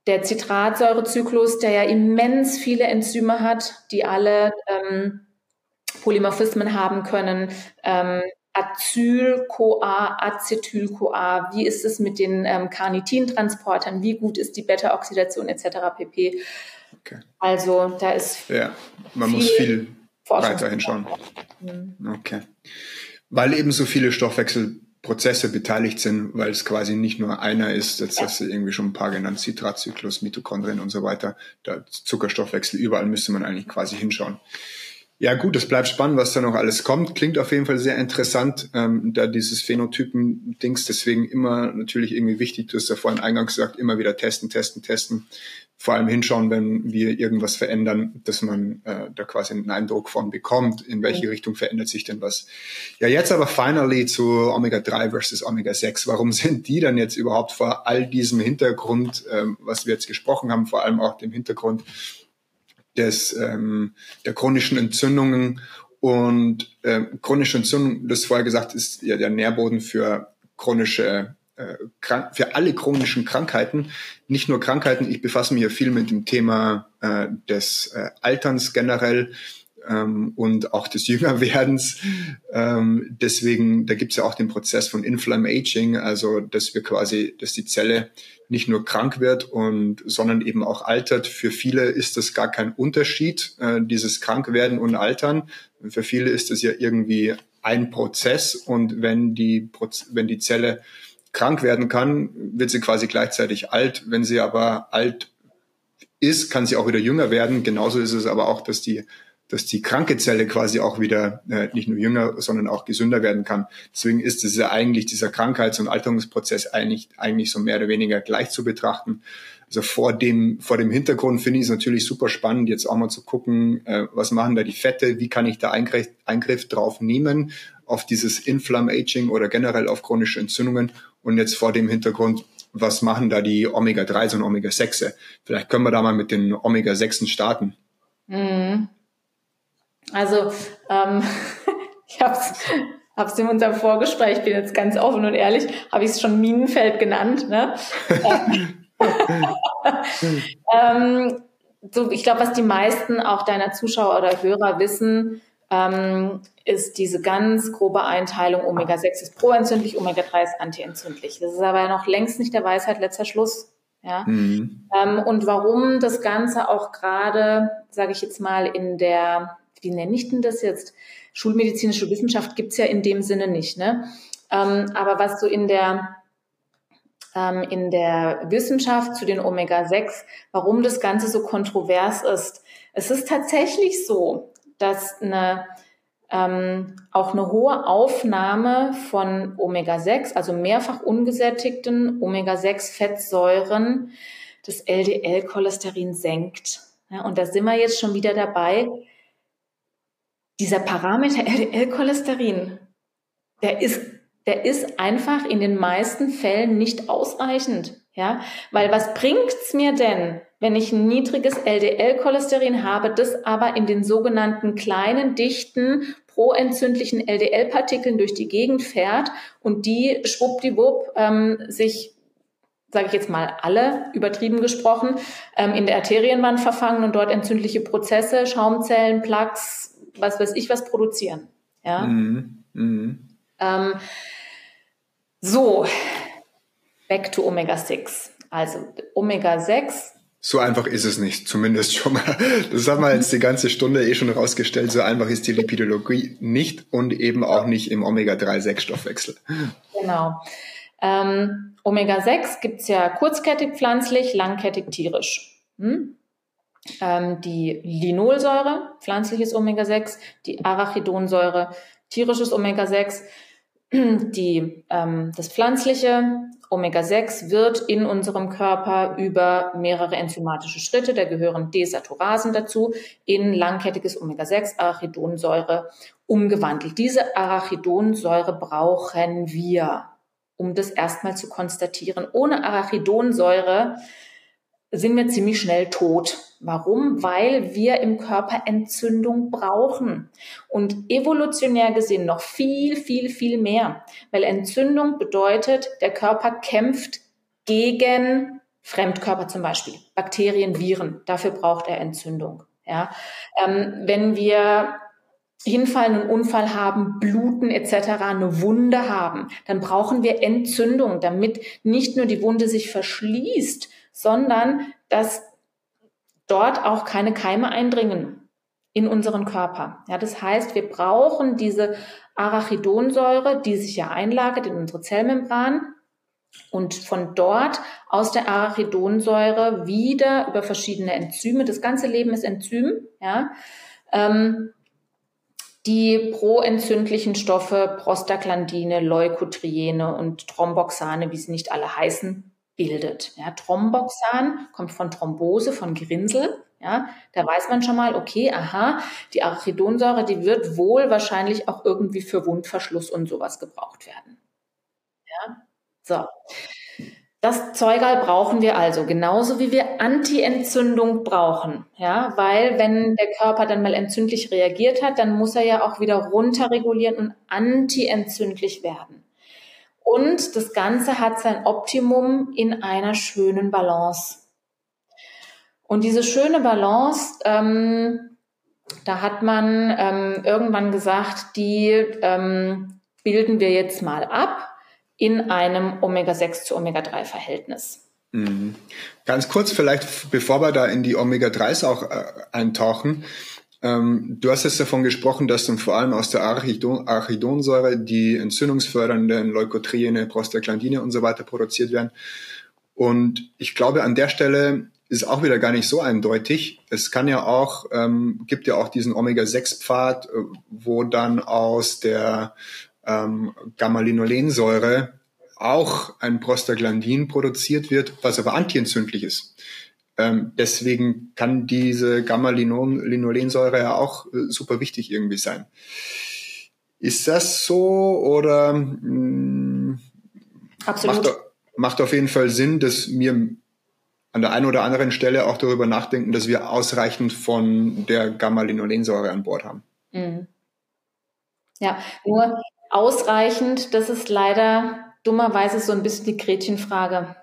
der Zitratsäurezyklus, der ja immens viele Enzyme hat, die alle ähm, Polymorphismen haben können. Ähm, Acyl-CoA, Acetyl-CoA, wie ist es mit den ähm, Carnitintransportern, wie gut ist die Beta-Oxidation etc. pp. Okay. Also da ist ja, man viel muss viel weiter hinschauen. Mhm. Okay. Weil eben so viele Stoffwechselprozesse beteiligt sind, weil es quasi nicht nur einer ist, jetzt ja. hast du irgendwie schon ein paar genannt, Zitratzyklus, Mitochondrien und so weiter, der Zuckerstoffwechsel, überall müsste man eigentlich quasi hinschauen. Ja gut, es bleibt spannend, was da noch alles kommt. Klingt auf jeden Fall sehr interessant, ähm, da dieses Phänotypen-Dings. Deswegen immer natürlich irgendwie wichtig, du hast ja vorhin eingangs gesagt, immer wieder testen, testen, testen. Vor allem hinschauen, wenn wir irgendwas verändern, dass man äh, da quasi einen Eindruck von bekommt, in welche mhm. Richtung verändert sich denn was. Ja, jetzt aber finally zu Omega-3 versus Omega-6. Warum sind die dann jetzt überhaupt vor all diesem Hintergrund, ähm, was wir jetzt gesprochen haben, vor allem auch dem Hintergrund, des, ähm, der chronischen Entzündungen. Und äh, chronische Entzündung, das vorher gesagt, ist ja der Nährboden für chronische äh, für alle chronischen Krankheiten, nicht nur Krankheiten. Ich befasse mich ja viel mit dem Thema äh, des äh, Alterns generell ähm, und auch des Jüngerwerdens. Ähm, deswegen, da gibt's ja auch den Prozess von Inflammaging, also dass wir quasi, dass die Zelle nicht nur krank wird und sondern eben auch altert. Für viele ist das gar kein Unterschied, äh, dieses Krankwerden und Altern. Für viele ist es ja irgendwie ein Prozess und wenn die, wenn die Zelle krank werden kann, wird sie quasi gleichzeitig alt. Wenn sie aber alt ist, kann sie auch wieder jünger werden. Genauso ist es aber auch, dass die dass die kranke Zelle quasi auch wieder äh, nicht nur jünger, sondern auch gesünder werden kann. Deswegen ist es ja eigentlich dieser Krankheits- und Alterungsprozess eigentlich, eigentlich so mehr oder weniger gleich zu betrachten. Also vor dem, vor dem Hintergrund finde ich es natürlich super spannend, jetzt auch mal zu gucken, äh, was machen da die Fette, wie kann ich da Eingriff, Eingriff drauf nehmen auf dieses Inflammaging oder generell auf chronische Entzündungen und jetzt vor dem Hintergrund, was machen da die Omega-3s und Omega-6? Vielleicht können wir da mal mit den Omega-6 starten. Mhm. Also ähm, ich habe es in unserem Vorgespräch, ich bin jetzt ganz offen und ehrlich, habe ich es schon Minenfeld genannt. Ne? ähm, so, ich glaube, was die meisten auch deiner Zuschauer oder Hörer wissen, ähm, ist diese ganz grobe Einteilung, Omega-6 ist proentzündlich, Omega-3 ist antientzündlich. Das ist aber noch längst nicht der Weisheit letzter Schluss. Ja? Mhm. Ähm, und warum das Ganze auch gerade, sage ich jetzt mal, in der wie nenne ich denn das jetzt? Schulmedizinische Wissenschaft gibt's ja in dem Sinne nicht. Ne? Ähm, aber was so in der ähm, in der Wissenschaft zu den Omega-6, warum das Ganze so kontrovers ist. Es ist tatsächlich so, dass eine, ähm, auch eine hohe Aufnahme von Omega-6, also mehrfach ungesättigten Omega-6-Fettsäuren, das LDL-Cholesterin senkt. Ja, und da sind wir jetzt schon wieder dabei, dieser Parameter LDL-Cholesterin, der ist, der ist einfach in den meisten Fällen nicht ausreichend. Ja, weil was bringt's mir denn, wenn ich ein niedriges LDL-Cholesterin habe, das aber in den sogenannten kleinen, dichten, proentzündlichen LDL-Partikeln durch die Gegend fährt und die schwuppdiwupp ähm, sich sage ich jetzt mal alle, übertrieben gesprochen, ähm, in der Arterienwand verfangen und dort entzündliche Prozesse, Schaumzellen, Plaques, was weiß ich was produzieren. Ja. Mhm. Mhm. Ähm, so, back to Omega-6. Also Omega-6 so einfach ist es nicht, zumindest schon mal. Das haben wir jetzt die ganze Stunde eh schon rausgestellt. So einfach ist die Lipidologie nicht und eben auch nicht im Omega-3-6-Stoffwechsel. Genau. Ähm, Omega-6 gibt's ja kurzkettig pflanzlich, langkettig tierisch. Hm? Ähm, die Linolsäure, pflanzliches Omega-6, die Arachidonsäure, tierisches Omega-6. Die, ähm, das pflanzliche Omega-6 wird in unserem Körper über mehrere enzymatische Schritte, da gehören Desaturasen dazu, in langkettiges Omega-6, Arachidonsäure umgewandelt. Diese Arachidonsäure brauchen wir, um das erstmal zu konstatieren. Ohne Arachidonsäure sind wir ziemlich schnell tot. Warum? Weil wir im Körper Entzündung brauchen. Und evolutionär gesehen noch viel, viel, viel mehr. Weil Entzündung bedeutet, der Körper kämpft gegen Fremdkörper zum Beispiel, Bakterien, Viren. Dafür braucht er Entzündung. Ja, ähm, wenn wir hinfallen, einen Unfall haben, bluten etc., eine Wunde haben, dann brauchen wir Entzündung, damit nicht nur die Wunde sich verschließt, sondern dass dort auch keine Keime eindringen in unseren Körper. Ja, das heißt, wir brauchen diese Arachidonsäure, die sich ja einlagert in unsere Zellmembran und von dort aus der Arachidonsäure wieder über verschiedene Enzyme, das ganze Leben ist Enzym, ja, ähm, die proentzündlichen Stoffe, Prostaglandine, Leukotriene und Thromboxane, wie sie nicht alle heißen, bildet. Ja, Thromboxan kommt von Thrombose, von Gerinnsel. Ja, da weiß man schon mal, okay, aha, die Arachidonsäure, die wird wohl wahrscheinlich auch irgendwie für Wundverschluss und sowas gebraucht werden. Ja, so. Das Zeugal brauchen wir also, genauso wie wir Antientzündung brauchen. Ja, weil wenn der Körper dann mal entzündlich reagiert hat, dann muss er ja auch wieder runterregulieren und antientzündlich werden. Und das Ganze hat sein Optimum in einer schönen Balance. Und diese schöne Balance, ähm, da hat man ähm, irgendwann gesagt, die ähm, bilden wir jetzt mal ab in einem Omega-6 zu Omega-3-Verhältnis. Mhm. Ganz kurz vielleicht, bevor wir da in die Omega-3s auch äh, eintauchen, Ähm, du hast jetzt davon gesprochen, dass dann vor allem aus der Arachidon Arachidonsäure die entzündungsfördernden Leukotriene, Prostaglandine und so weiter produziert werden. Und ich glaube, an der Stelle ist auch wieder gar nicht so eindeutig. Es kann ja auch, ähm, gibt ja auch diesen Omega-6-Pfad, äh, wo dann aus der ähm, Gamma-Linolensäure auch ein Prostaglandin produziert wird, was aber antientzündlich ist. Ähm, deswegen kann diese Gamma-Linolensäure ja auch äh, super wichtig irgendwie sein. Ist das so oder mh, hm, Absolut. Macht, macht auf jeden Fall Sinn, dass wir an der einen oder anderen Stelle auch darüber nachdenken, dass wir ausreichend von der Gamma-Linolensäure an Bord haben. Mhm. Ja, nur ausreichend, das ist leider dummerweise so ein bisschen die Gretchenfrage.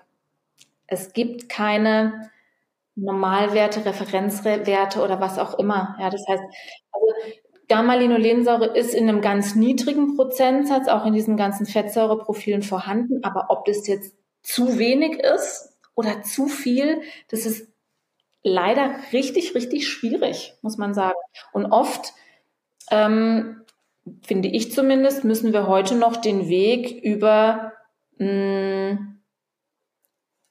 Es gibt keine Normalwerte, Referenzwerte oder was auch immer. Ja, das heißt, also Gamma-Linolensäure ist in einem ganz niedrigen Prozentsatz, auch in diesen ganzen Fettsäureprofilen vorhanden. Aber ob das jetzt zu wenig ist oder zu viel, das ist leider richtig, richtig schwierig, muss man sagen. Und oft, ähm, finde ich zumindest, müssen wir heute noch den Weg über mh, hm,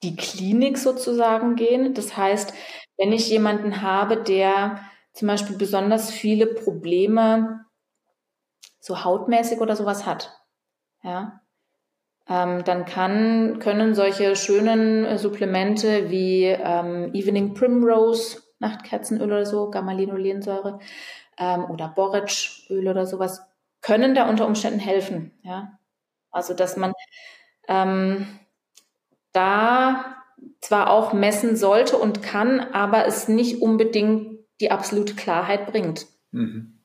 die Klinik sozusagen gehen. Das heißt, wenn ich jemanden habe, der zum Beispiel besonders viele Probleme so hautmäßig oder sowas hat, ja, ähm, dann kann, können solche schönen Supplemente wie ähm, Evening Primrose, Nachtkerzenöl oder so, Gamma-Linolensäure ähm, oder Borage-Öl oder sowas, können da unter Umständen helfen. Ja? Also, dass man ähm, da zwar auch messen sollte und kann, aber es nicht unbedingt die absolute Klarheit bringt. Mhm.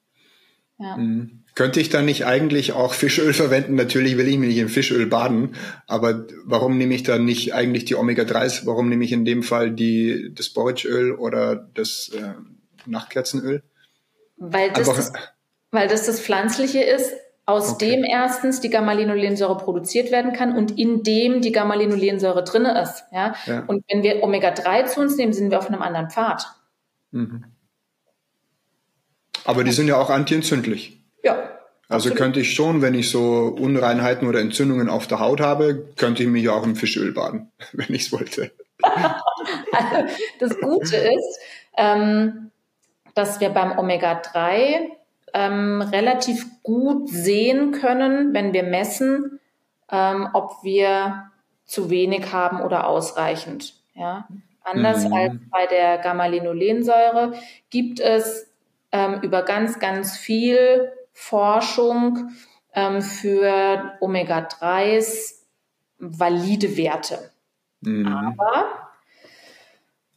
Ja. Mhm. Könnte ich dann nicht eigentlich auch Fischöl verwenden? Natürlich will ich mich nicht in Fischöl baden, aber warum nehme ich dann nicht eigentlich die Omega-3s? Warum nehme ich in dem Fall die, das Borageöl oder das äh, Nachtkerzenöl? Weil das, das, weil das das Pflanzliche ist, aus okay. dem erstens die Gamma-Linolensäure produziert werden kann und in dem die Gamma-Linolensäure drinne ist. Ja? ja? Und wenn wir Omega-3 zu uns nehmen, sind wir auf einem anderen Pfad. Mhm. Aber die sind ja auch antientzündlich. Ja. Also absolut. könnte ich schon, wenn ich so Unreinheiten oder Entzündungen auf der Haut habe, könnte ich mich ja auch im Fischöl baden, wenn ich es wollte. das Gute ist, ähm, dass wir beim Omega-3 ähm, relativ gut sehen können, wenn wir messen, ähm, ob wir zu wenig haben oder ausreichend. Ja? Anders mhm. als bei der Gamma-Linolensäure gibt es ähm, über ganz, ganz viel Forschung ähm, für Omega-3s valide Werte. Mhm. Aber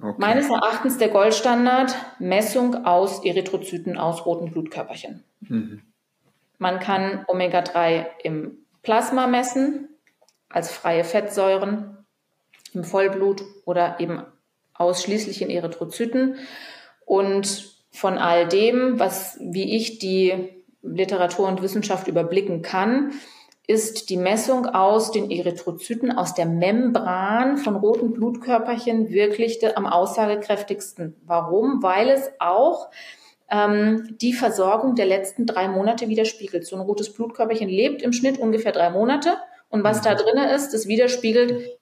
Okay. Meines Erachtens der Goldstandard Messung aus Erythrozyten, aus roten Blutkörperchen. Mhm. Man kann Omega-3 im Plasma messen, als freie Fettsäuren, im Vollblut oder eben ausschließlich in Erythrozyten. Und von all dem, was, wie ich die Literatur und Wissenschaft überblicken kann, ist die Messung aus den Erythrozyten, aus der Membran von roten Blutkörperchen wirklich am aussagekräftigsten. Warum? Weil es auch ähm, die Versorgung der letzten drei Monate widerspiegelt. So ein rotes Blutkörperchen lebt im Schnitt ungefähr drei Monate und was da drin ist, das widerspiegelt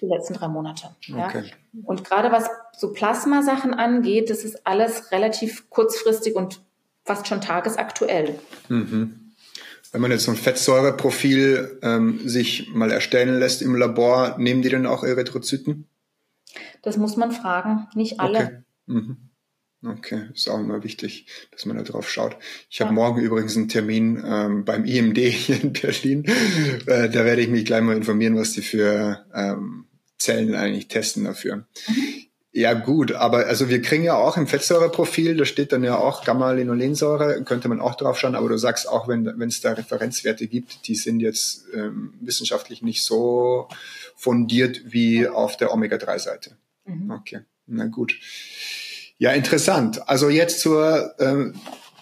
die letzten drei Monate. Ja? Okay. Und gerade was so Plasmasachen angeht, das ist alles relativ kurzfristig und fast schon tagesaktuell. Mhm. Wenn man jetzt so ein Fettsäureprofil ähm, sich mal erstellen lässt im Labor, nehmen die denn auch Erythrozyten? Das muss man fragen, nicht alle. Okay. Mhm. Okay, ist auch immer wichtig, dass man da drauf schaut. Ich habe ja. morgen übrigens einen Termin ähm, beim IMD hier in Berlin. Äh, da werde ich mich gleich mal informieren, was die für ähm, Zellen eigentlich testen dafür. Mhm. Ja, gut, aber also wir kriegen ja auch im Fettsäureprofil, da steht dann ja auch Gamma-Linolensäure, könnte man auch drauf schauen, aber du sagst auch, wenn es da Referenzwerte gibt, die sind jetzt ähm, wissenschaftlich nicht so fundiert wie auf der Omega-3-Seite. Mhm. Okay, na gut. Ja, interessant. Also jetzt zur, ähm,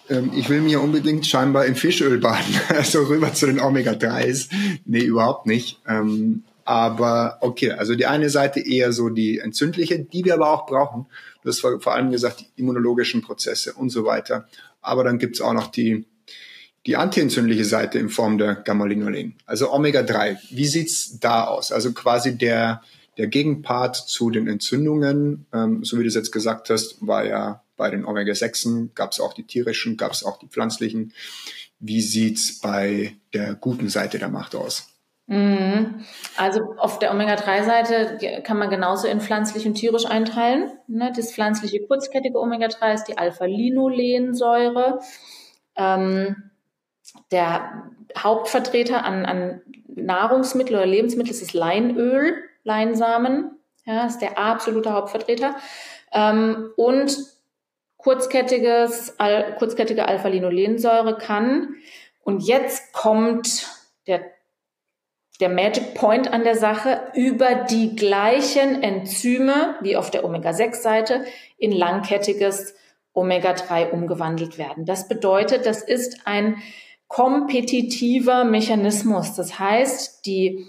ähm, ich will mir unbedingt scheinbar in Fischöl baden, also rüber zu den Omega-3s. Nee, überhaupt nicht. Ähm, Aber okay, also die eine Seite eher so die entzündliche, die wir aber auch brauchen. Du hast vor allem gesagt, die immunologischen Prozesse und so weiter. Aber dann gibt's auch noch die, die antientzündliche Seite in Form der Gamma-Linolin. Also Omega-3. Wie sieht's da aus? Also quasi der, der Gegenpart zu den Entzündungen, ähm, so wie du es jetzt gesagt hast, war ja bei den Omega-6 gab es auch die tierischen, gab es auch die pflanzlichen. Wie sieht's bei der guten Seite der Macht aus? Mhm. Also auf der Omega-3-Seite kann man genauso in pflanzlich und tierisch einteilen. Ne, das pflanzliche kurzkettige Omega-3 ist die Alpha-Linolensäure. Ähm, der Hauptvertreter an, an Nahrungsmittel oder Lebensmittel ist das Leinöl, Leinsamen. Ja, ist der absolute Hauptvertreter. Ähm, und kurzkettiges, kurzkettige Alpha-Linolensäure kann, und jetzt kommt der, der Magic Point an der Sache, über die gleichen Enzyme wie auf der Omega-6-Seite in langkettiges Omega-3 umgewandelt werden. Das bedeutet, das ist ein kompetitiver Mechanismus. Das heißt, die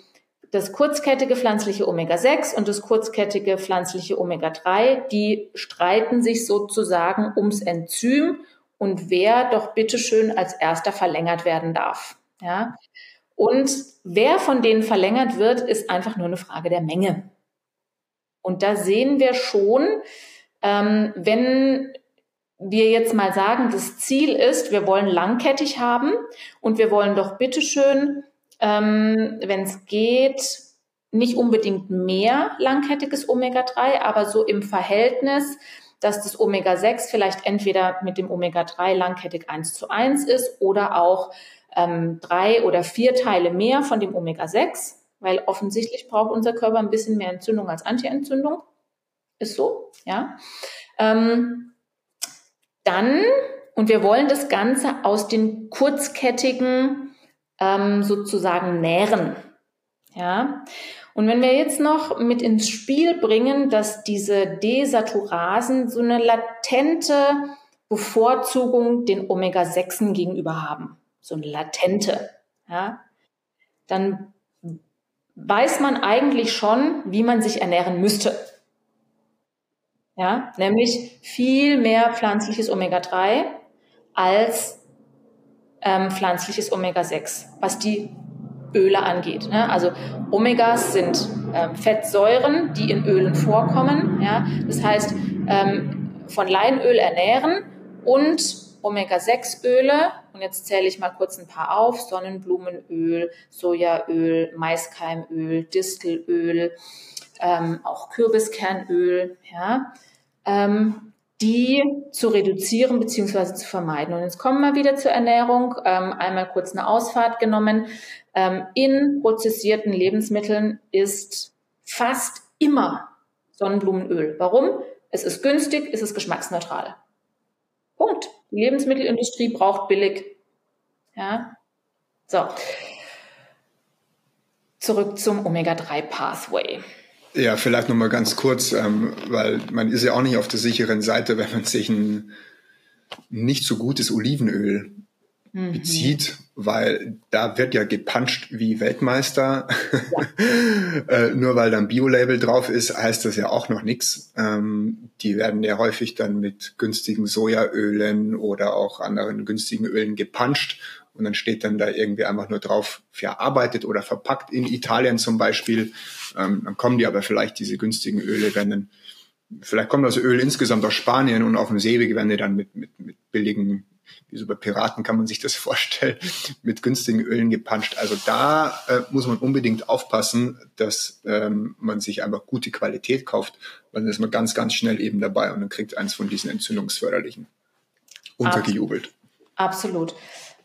das kurzkettige pflanzliche Omega-6 und das kurzkettige pflanzliche Omega-3, die streiten sich sozusagen ums Enzym und wer doch bitteschön als erster verlängert werden darf. Ja? Und wer von denen verlängert wird, ist einfach nur eine Frage der Menge. Und da sehen wir schon, ähm, wenn wir jetzt mal sagen, das Ziel ist, wir wollen langkettig haben und wir wollen doch bitteschön ähm, wenn es geht, nicht unbedingt mehr langkettiges Omega-3, aber so im Verhältnis, dass das Omega-6 vielleicht entweder mit dem Omega-3 langkettig 1 zu 1 ist oder auch ähm, drei oder vier Teile mehr von dem Omega-6, weil offensichtlich braucht unser Körper ein bisschen mehr Entzündung als Anti-Entzündung. Ist so, ja. Ähm, dann, und wir wollen das Ganze aus den kurzkettigen ähm, sozusagen nähren. Ja. Und wenn wir jetzt noch mit ins Spiel bringen, dass diese Desaturasen so eine latente Bevorzugung den Omega-6 gegenüber haben, so eine latente, ja, dann weiß man eigentlich schon, wie man sich ernähren müsste. Ja, nämlich viel mehr pflanzliches Omega-3 als ähm, pflanzliches Omega-6, was die Öle angeht. Ne? Also Omegas sind ähm, Fettsäuren, die in Ölen vorkommen. Ja? Das heißt, ähm, von Leinöl ernähren und Omega-6-Öle, und jetzt zähle ich mal kurz ein paar auf, Sonnenblumenöl, Sojaöl, Maiskeimöl, Distelöl, ähm, auch Kürbiskernöl, ja, ähm, die zu reduzieren bzw. zu vermeiden. Und jetzt kommen wir wieder zur Ernährung. Ähm, einmal kurz eine Ausfahrt genommen. Ähm, in prozessierten Lebensmitteln ist fast immer Sonnenblumenöl. Warum? Es ist günstig, es ist geschmacksneutral. Punkt. Die Lebensmittelindustrie braucht billig. Ja. So. Zurück zum Omega-3-Pathway. Ja, vielleicht nochmal ganz kurz, ähm, weil man ist ja auch nicht auf der sicheren Seite, wenn man sich ein nicht so gutes Olivenöl mhm. bezieht, weil da wird ja gepuncht wie Weltmeister. Ja. äh, nur weil da ein Bio-Label drauf ist, heißt das ja auch noch nichts. Ähm, die werden ja häufig dann mit günstigen Sojaölen oder auch anderen günstigen Ölen gepuncht und dann steht dann da irgendwie einfach nur drauf verarbeitet oder verpackt in Italien zum Beispiel. Ähm, dann kommen die aber vielleicht diese günstigen Öle, wenn dann, vielleicht kommt das Öl insgesamt aus Spanien und auf dem Seeweg werden die dann mit, mit, mit billigen, wie so bei Piraten kann man sich das vorstellen, mit günstigen Ölen gepanscht. Also da äh, muss man unbedingt aufpassen, dass ähm, man sich einfach gute Qualität kauft, weil dann ist man ganz, ganz schnell eben dabei und dann kriegt eins von diesen entzündungsförderlichen untergejubelt. Absolut.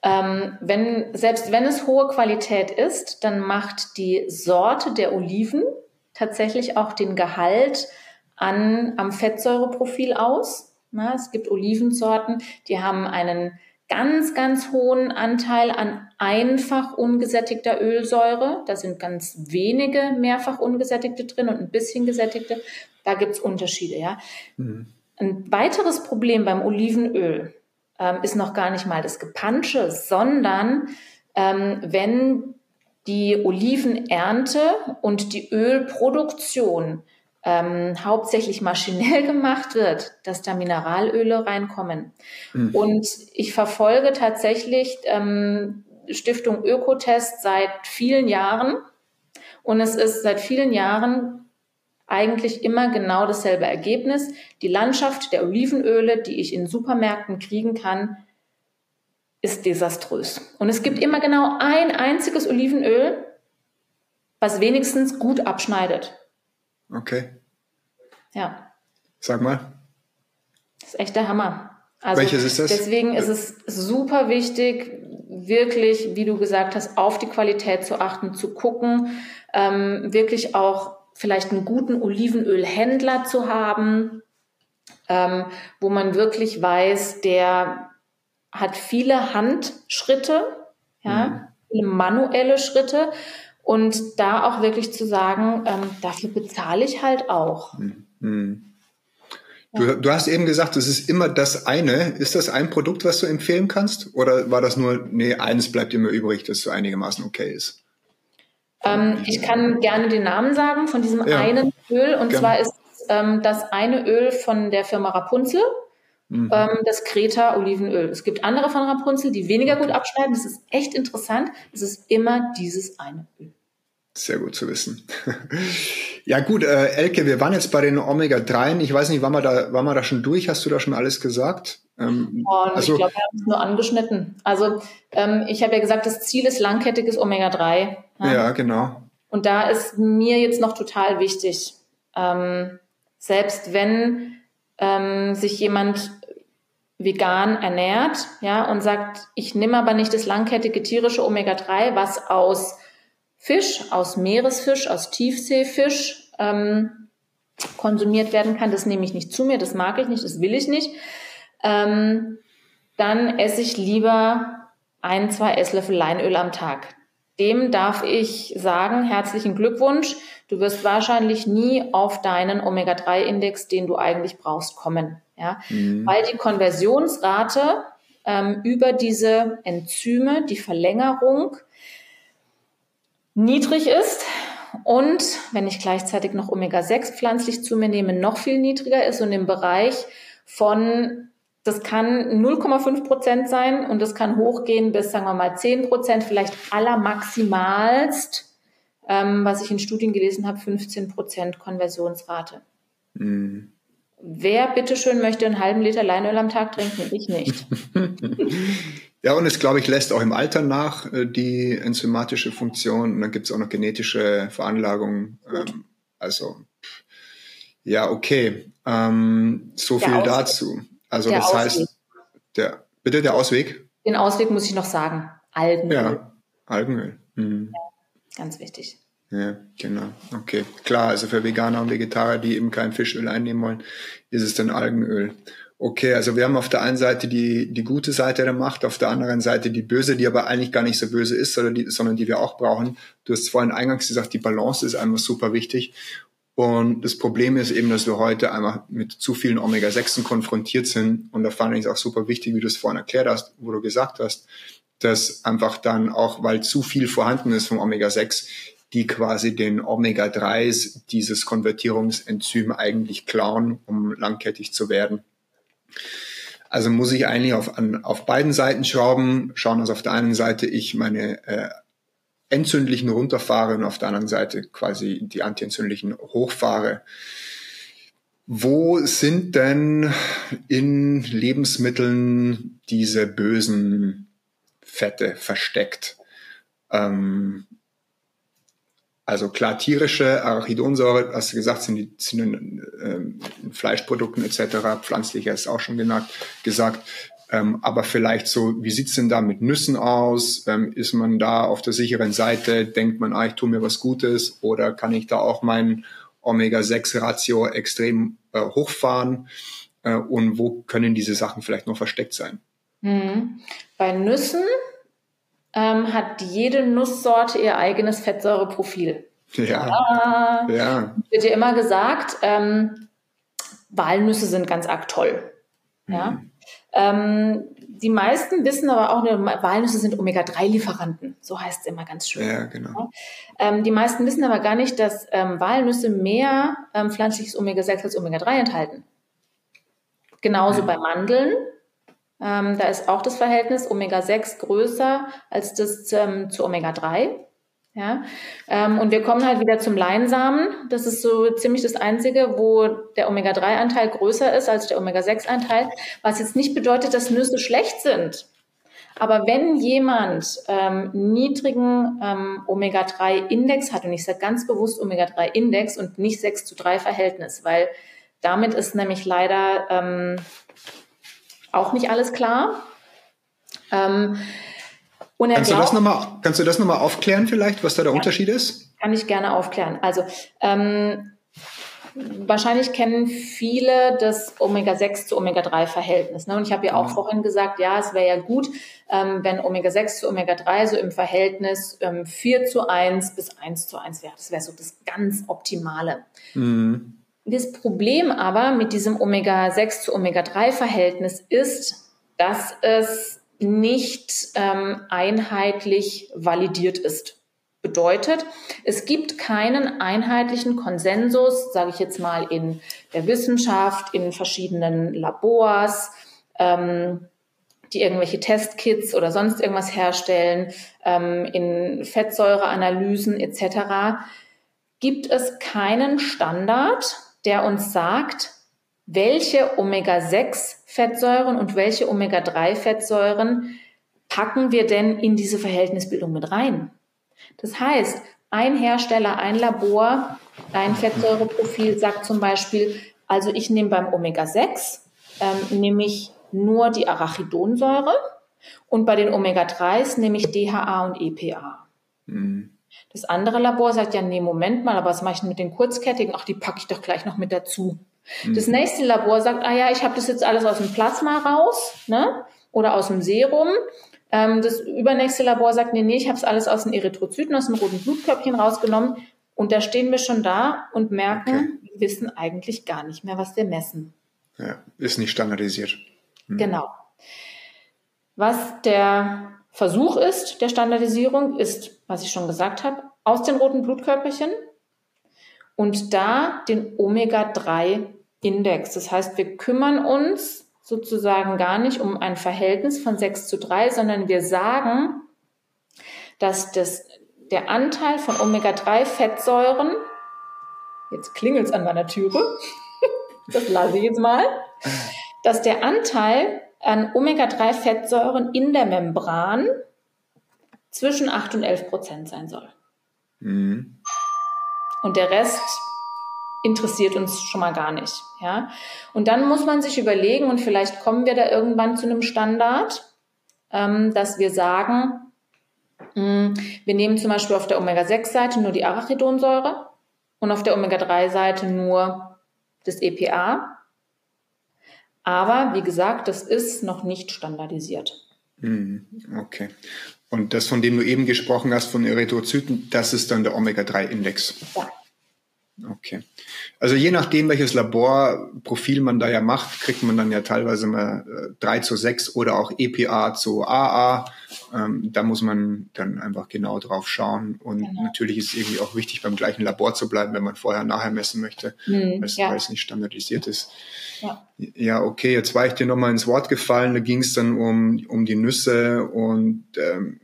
Ähm, wenn, selbst wenn es hohe Qualität ist, dann macht die Sorte der Oliven tatsächlich auch den Gehalt an, am Fettsäureprofil aus. Na, es gibt Olivensorten, die haben einen ganz, ganz hohen Anteil an einfach ungesättigter Ölsäure. Da sind ganz wenige mehrfach ungesättigte drin und ein bisschen gesättigte. Da gibt's Unterschiede, ja. Mhm. Ein weiteres Problem beim Olivenöl ähm, ist noch gar nicht mal das Gepansche, sondern ähm, wenn die Olivenernte und die Ölproduktion ähm, hauptsächlich maschinell gemacht wird, dass da Mineralöle reinkommen. Mhm. Und ich verfolge tatsächlich ähm, Stiftung Ökotest seit vielen Jahren. Und es ist seit vielen Jahren eigentlich immer genau dasselbe Ergebnis. Die Landschaft der Olivenöle, die ich in Supermärkten kriegen kann, ist desaströs. Und es gibt immer genau ein einziges Olivenöl, was wenigstens gut abschneidet. Okay. Ja. Sag mal. Das ist echt der Hammer. Also Welches ist das? Deswegen ist es super wichtig, wirklich, wie du gesagt hast, auf die Qualität zu achten, zu gucken, ähm, wirklich auch vielleicht einen guten Olivenölhändler zu haben, ähm, wo man wirklich weiß, der hat viele Handschritte, ja, mhm. viele manuelle Schritte und da auch wirklich zu sagen, ähm, dafür bezahle ich halt auch. Mhm. Du, du, hast eben gesagt, es ist immer das eine. Ist das ein Produkt, was du empfehlen kannst? Oder war das nur, nee, eines bleibt immer übrig, das so einigermaßen okay ist? Ähm, ich kann gerne den Namen sagen von diesem ja. einen Öl. Und gerne. zwar ist ähm, das eine Öl von der Firma Rapunzel, mhm. ähm, das Kreta Olivenöl. Es gibt andere von Rapunzel, die weniger gut abschneiden. Das ist echt interessant. Es ist immer dieses eine Öl. Sehr gut zu wissen. ja gut, äh, Elke, wir waren jetzt bei den Omega-3. Ich weiß nicht, waren wir, da, waren wir da schon durch? Hast du da schon alles gesagt? Ähm, oh, also, ich glaube, wir haben es nur angeschnitten. Also ähm, ich habe ja gesagt, das Ziel ist langkettiges Omega-3. Ja? ja? genau. Und da ist mir jetzt noch total wichtig, ähm, selbst wenn ähm, sich jemand vegan ernährt, ja, und sagt, ich nehme aber nicht das langkettige tierische Omega-3, was aus Fisch, aus Meeresfisch, aus Tiefseefisch ähm, konsumiert werden kann. Das nehme ich nicht zu mir, das mag ich nicht, das will ich nicht. Ähm, dann esse ich lieber ein, zwei Esslöffel Leinöl am Tag. Dem darf ich sagen, herzlichen Glückwunsch. Du wirst wahrscheinlich nie auf deinen Omega-3-Index, den du eigentlich brauchst, kommen. Ja? Mhm. Weil die Konversionsrate ähm, über diese Enzyme, die Verlängerung, niedrig ist und wenn ich gleichzeitig noch Omega-6 pflanzlich zu mir nehme, noch viel niedriger ist und im Bereich von, das kann 0,5 Prozent sein und das kann hochgehen bis, sagen wir mal, 10 Prozent, vielleicht allermaximalst, ähm, was ich in Studien gelesen habe, 15 Prozent Konversionsrate. Mhm. Wer bitteschön möchte einen halben Liter Leinöl am Tag trinken? Ich nicht. Ja, und es, glaube ich, lässt auch im Alter nach äh, die enzymatische Funktion. Und dann gibt es auch noch genetische Veranlagungen. Ähm, also, ja, okay. Ähm, so der viel Ausweg. dazu. Also, der das Ausweg. heißt, der, bitte der Ausweg? Den Ausweg muss ich noch sagen. Algenöl. Ja, Algenöl. Mhm. Ja, ganz wichtig. Ja, genau. Okay. Klar, also für Veganer und Vegetarier, die eben kein Fischöl einnehmen wollen, ist es dann Algenöl. Okay, also wir haben auf der einen Seite die, die gute Seite der Macht, auf der anderen Seite die böse, die aber eigentlich gar nicht so böse ist, sondern die, sondern die wir auch brauchen. Du hast vorhin eingangs gesagt, die Balance ist einfach super wichtig. Und das Problem ist eben, dass wir heute einmal mit zu vielen Omega-6 konfrontiert sind. Und da fand ich es auch super wichtig, wie du es vorhin erklärt hast, wo du gesagt hast, dass einfach dann auch, weil zu viel vorhanden ist vom Omega-6, die quasi den Omega-3s dieses Konvertierungsenzym eigentlich klauen, um langkettig zu werden. Also muss ich eigentlich auf, an, auf beiden Seiten schrauben, schauen, dass auf der einen Seite ich meine äh, entzündlichen runterfahre und auf der anderen Seite quasi die antientzündlichen hochfahre. Wo sind denn in Lebensmitteln diese bösen Fette versteckt? Ähm, also klar, tierische Arachidonsäure, hast du gesagt, sind, die, sind in, ähm, in Fleischprodukten etc., pflanzlicher ist auch schon genannt, gesagt. Ähm, aber vielleicht so, wie sieht's denn da mit Nüssen aus? Ähm, ist man da auf der sicheren Seite? Denkt man, ah, ich tue mir was Gutes? Oder kann ich da auch mein Omega-6-Ratio extrem äh, hochfahren? Äh, und wo können diese Sachen vielleicht noch versteckt sein? Mhm. Bei Nüssen ähm, hat jede Nusssorte ihr eigenes Fettsäureprofil. Ja. Äh, ja. Wird ja immer gesagt, ähm, Walnüsse sind ganz arg toll. Mhm. Ja. Ähm, die meisten wissen aber auch, Walnüsse sind Omega-3-Lieferanten. So heißt es immer ganz schön. Ja, genau. Ähm, die meisten wissen aber gar nicht, dass ähm, Walnüsse mehr ähm, pflanzliches Omega-6 als Omega-3 enthalten. Genauso ja. bei Mandeln. Ähm, da ist auch das Verhältnis Omega-6 größer als das ähm, zu Omega-3. Ja, ähm, und wir kommen halt wieder zum Leinsamen. Das ist so ziemlich das Einzige, wo der Omega-3-Anteil größer ist als der Omega-6-Anteil, was jetzt nicht bedeutet, dass Nüsse schlecht sind. Aber wenn jemand ähm, niedrigen ähm, Omega-3-Index hat, und ich sage ganz bewusst Omega-3-Index und nicht 6 zu 3 Verhältnis, weil damit ist nämlich leider ähm, auch nicht alles klar. Ähm, und kannst, du das noch mal, kannst du das nochmal aufklären vielleicht, was da der ja, Unterschied ist? Kann ich gerne aufklären. Also ähm, wahrscheinlich kennen viele das Omega-6 zu Omega-3-Verhältnis. Ne? Und ich habe ja auch mhm. vorhin gesagt, ja, es wäre ja gut, ähm, wenn Omega-6 zu Omega-3 so im Verhältnis ähm, 4 zu 1 bis 1 zu 1 wäre. Das wäre so das ganz Optimale. Mhm. Das Problem aber mit diesem Omega-6 zu Omega-3-Verhältnis ist, dass es nicht ähm, einheitlich validiert ist. Bedeutet, es gibt keinen einheitlichen Konsensus, sage ich jetzt mal, in der Wissenschaft, in verschiedenen Labors, ähm, die irgendwelche Testkits oder sonst irgendwas herstellen, ähm, in Fettsäureanalysen etc., gibt es keinen Standard, der uns sagt, welche Omega-6-Fettsäuren und welche Omega-3-Fettsäuren packen wir denn in diese Verhältnisbildung mit rein? Das heißt, ein Hersteller, ein Labor, ein Fettsäureprofil sagt zum Beispiel, also ich nehme beim Omega-6, ähm, nehme ich nur die Arachidonsäure und bei den Omega-3s nehme ich DHA und EPA. Mhm. Das andere Labor sagt ja, nee, Moment mal, aber was mache ich denn mit den Kurzkettigen? Ach, die packe ich doch gleich noch mit dazu. Das mhm. nächste Labor sagt, ah ja, ich habe das jetzt alles aus dem Plasma raus ne? oder aus dem Serum. Ähm, das übernächste Labor sagt, nee, nee, ich habe es alles aus den Erythrozyten, aus den roten Blutkörbchen rausgenommen. Und da stehen wir schon da und merken, okay. wir wissen eigentlich gar nicht mehr, was wir messen. Ja, ist nicht standardisiert. Hm. Genau. Was der Versuch ist, der Standardisierung, ist, was ich schon gesagt habe, aus den roten Blutkörperchen und da den Omega-3 Index. Das heißt, wir kümmern uns sozusagen gar nicht um ein Verhältnis von 6 zu 3, sondern wir sagen, dass das, der Anteil von Omega-3-Fettsäuren, jetzt klingelt es an meiner Türe, das lasse ich jetzt mal, dass der Anteil an Omega-3-Fettsäuren in der Membran zwischen 8 und 11 Prozent sein soll. Mhm. Und der Rest interessiert uns schon mal gar nicht. Ja? Und dann muss man sich überlegen, und vielleicht kommen wir da irgendwann zu einem Standard, ähm, dass wir sagen, mh, hm, wir nehmen zum Beispiel auf der Omega-6-Seite nur die Arachidonsäure und auf der Omega-3-Seite nur das EPA. Aber wie gesagt, das ist noch nicht standardisiert. Hm, okay. Und das, von dem du eben gesprochen hast, von Erythrozyten, das ist dann der Omega-3-Index. Ja. Okay. Also je nachdem, welches Laborprofil man da ja macht, kriegt man dann ja teilweise mal äh, 3 zu 6 oder auch EPA zu AA. Ähm, da muss man dann einfach genau drauf schauen. Und genau. natürlich ist es irgendwie auch wichtig, beim gleichen Labor zu bleiben, wenn man vorher nachher messen möchte, mhm, weil, ja. es nicht standardisiert ist. Ja. ja, okay, jetzt war ich dir nochmal ins Wort gefallen. Da ging es dann um, um die Nüsse und ähm,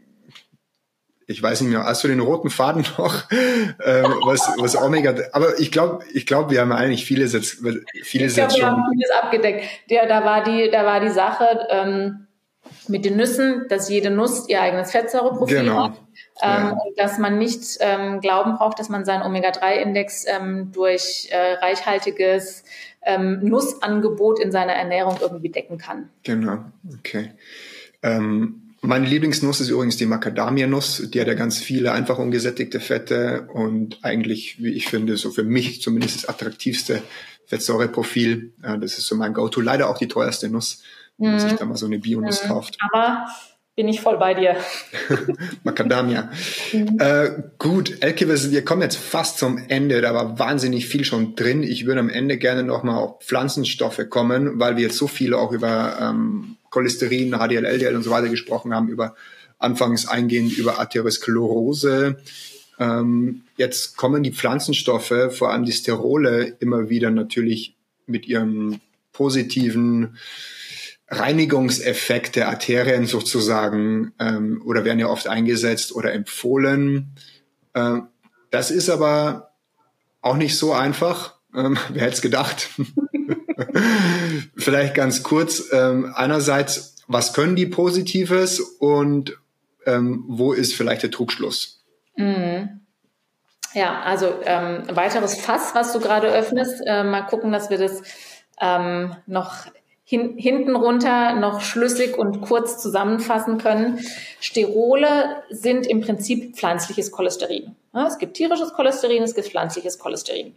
ich weiß nicht mehr, hast du den roten Faden noch, äh, was, was Omega, aber ich glaube, ich glaube, wir haben eigentlich vieles jetzt, vieles ich glaub, jetzt schon. Wir haben vieles abgedeckt. Ja, da war die, da war die Sache ähm, mit den Nüssen, dass jede Nuss ihr eigenes Fettsäureprofil genau. hat. Ähm, ja. dass man nicht ähm, glauben braucht, dass man seinen Omega-3-Index ähm, durch äh, reichhaltiges ähm, Nussangebot in seiner Ernährung irgendwie decken kann. Genau, okay. Ähm, meine Lieblingsnuss ist übrigens die Macadamia-Nuss. Die hat ja ganz viele einfach ungesättigte Fette und eigentlich, wie ich finde, so für mich zumindest das attraktivste Fettsäureprofil. Das ist so mein Go-To. Leider auch die teuerste Nuss, wenn man sich mhm. da mal so eine Bio-Nuss mhm. kauft. Aber bin ich voll bei dir. Macadamia. Mhm. Äh, gut, Elke, wir kommen jetzt fast zum Ende. Da war wahnsinnig viel schon drin. Ich würde am Ende gerne nochmal auf Pflanzenstoffe kommen, weil wir jetzt so viel auch über ähm, Cholesterin, HDL, LDL und so weiter gesprochen haben, über anfangs eingehend über Arteriosklerose. Ähm, jetzt kommen die Pflanzenstoffe, vor allem die Sterole, immer wieder natürlich mit ihrem positiven Reinigungseffekt der Arterien sozusagen ähm, oder werden ja oft eingesetzt oder empfohlen. Ähm, das ist aber auch nicht so einfach. Ähm, wer hätte es gedacht? Vielleicht ganz kurz. Ähm, einerseits, was können die Positives und ähm, wo ist vielleicht der Trugschluss? Mhm. Ja, also ähm, weiteres Fass, was du gerade öffnest. Äh, mal gucken, dass wir das ähm, noch hin, hinten runter noch schlüssig und kurz zusammenfassen können. Sterole sind im Prinzip pflanzliches Cholesterin. Ja, es gibt tierisches Cholesterin, es gibt pflanzliches Cholesterin.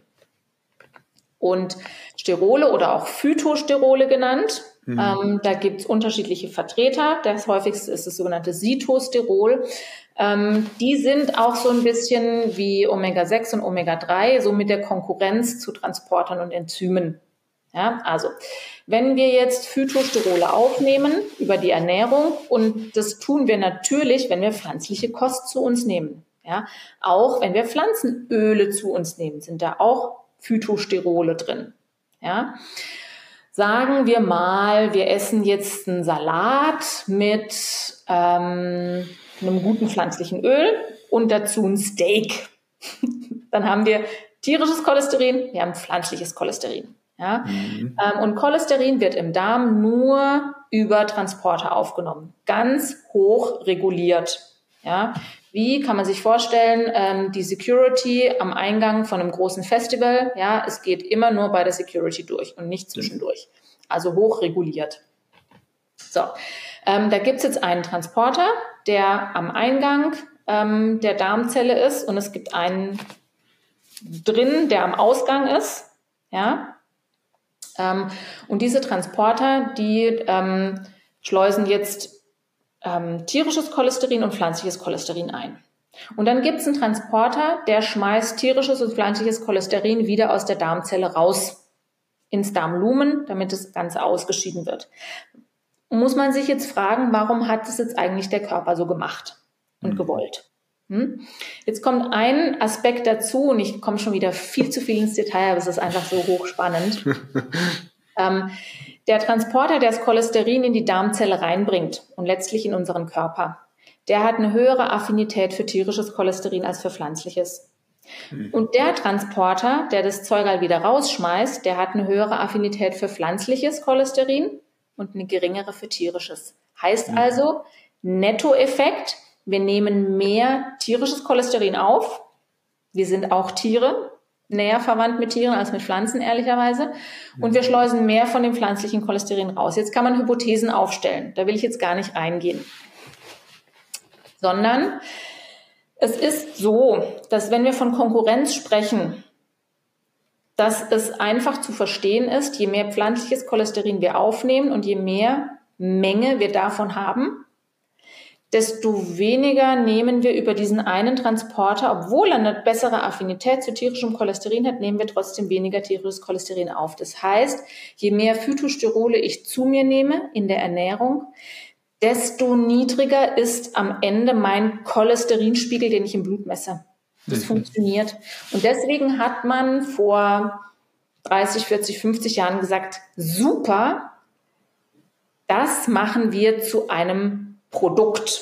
Und Sterole oder auch Phytosterole genannt, mhm. ähm, da gibt es unterschiedliche Vertreter. Das häufigste ist das sogenannte Sitosterol. Ähm, die sind auch so ein bisschen wie Omega-6 und Omega-3, so mit der Konkurrenz zu Transportern und Enzymen ja, also, wenn wir jetzt Phytosterole aufnehmen über die Ernährung und das tun wir natürlich, wenn wir pflanzliche Kost zu uns nehmen. Ja, auch wenn wir Pflanzenöle zu uns nehmen, sind da auch Phytosterole drin. Ja, sagen wir mal, wir essen jetzt einen Salat mit ähm, einem guten pflanzlichen Öl und dazu ein Steak. Dann haben wir tierisches Cholesterin, wir haben pflanzliches Cholesterin. Ja? Mhm. Ähm, und Cholesterin wird im Darm nur über Transporter aufgenommen, ganz hoch reguliert. Ja? Wie kann man sich vorstellen, ähm, die Security am Eingang von einem großen Festival, ja, es geht immer nur bei der Security durch und nicht zwischendurch. Also hoch reguliert. So, ähm, da gibt's jetzt einen Transporter, der am Eingang ähm, der Darmzelle ist und es gibt einen drin, der am Ausgang ist. Ja, ähm, und diese Transporter, die ähm, schleusen jetzt ähm, tierisches Cholesterin und pflanzliches Cholesterin ein. Und dann gibt es einen Transporter, der schmeißt tierisches und pflanzliches Cholesterin wieder aus der Darmzelle raus ins Darmlumen, damit das Ganze ausgeschieden wird. Muss man sich jetzt fragen, warum hat es jetzt eigentlich der Körper so gemacht und mhm. gewollt? Hm? Jetzt kommt ein Aspekt dazu und ich komme schon wieder viel zu viel ins Detail, aber es ist einfach so hochspannend. ähm, der Transporter, der das Cholesterin in die Darmzelle reinbringt und letztlich in unseren Körper, der hat eine höhere Affinität für tierisches Cholesterin als für pflanzliches. Mhm. Und der Transporter, der das Zeug halt wieder rausschmeißt, der hat eine höhere Affinität für pflanzliches Cholesterin und eine geringere für tierisches. Heißt also, Nettoeffekt, wir nehmen mehr tierisches Cholesterin auf. Wir sind auch Tiere, näher verwandt mit Tieren als mit Pflanzen, ehrlicherweise. Und wir schleusen mehr von dem pflanzlichen Cholesterin raus. Jetzt kann man Hypothesen aufstellen. Da will ich jetzt gar nicht reingehen. Sondern es ist so, dass wenn wir von Konkurrenz sprechen, dass es einfach zu verstehen ist, je mehr pflanzliches Cholesterin wir aufnehmen und je mehr Menge wir davon haben, desto weniger nehmen wir über diesen einen Transporter, obwohl er eine bessere Affinität zu tierischem Cholesterin hat, nehmen wir trotzdem weniger tierisches Cholesterin auf. Das heißt, je mehr Phytosterole ich zu mir nehme in der Ernährung, desto niedriger ist am Ende mein Cholesterinspiegel, den ich im Blut messe. Das mhm. funktioniert. Und deswegen hat man vor 30, 40, 50 Jahren gesagt, super, das machen wir zu einem Produkt.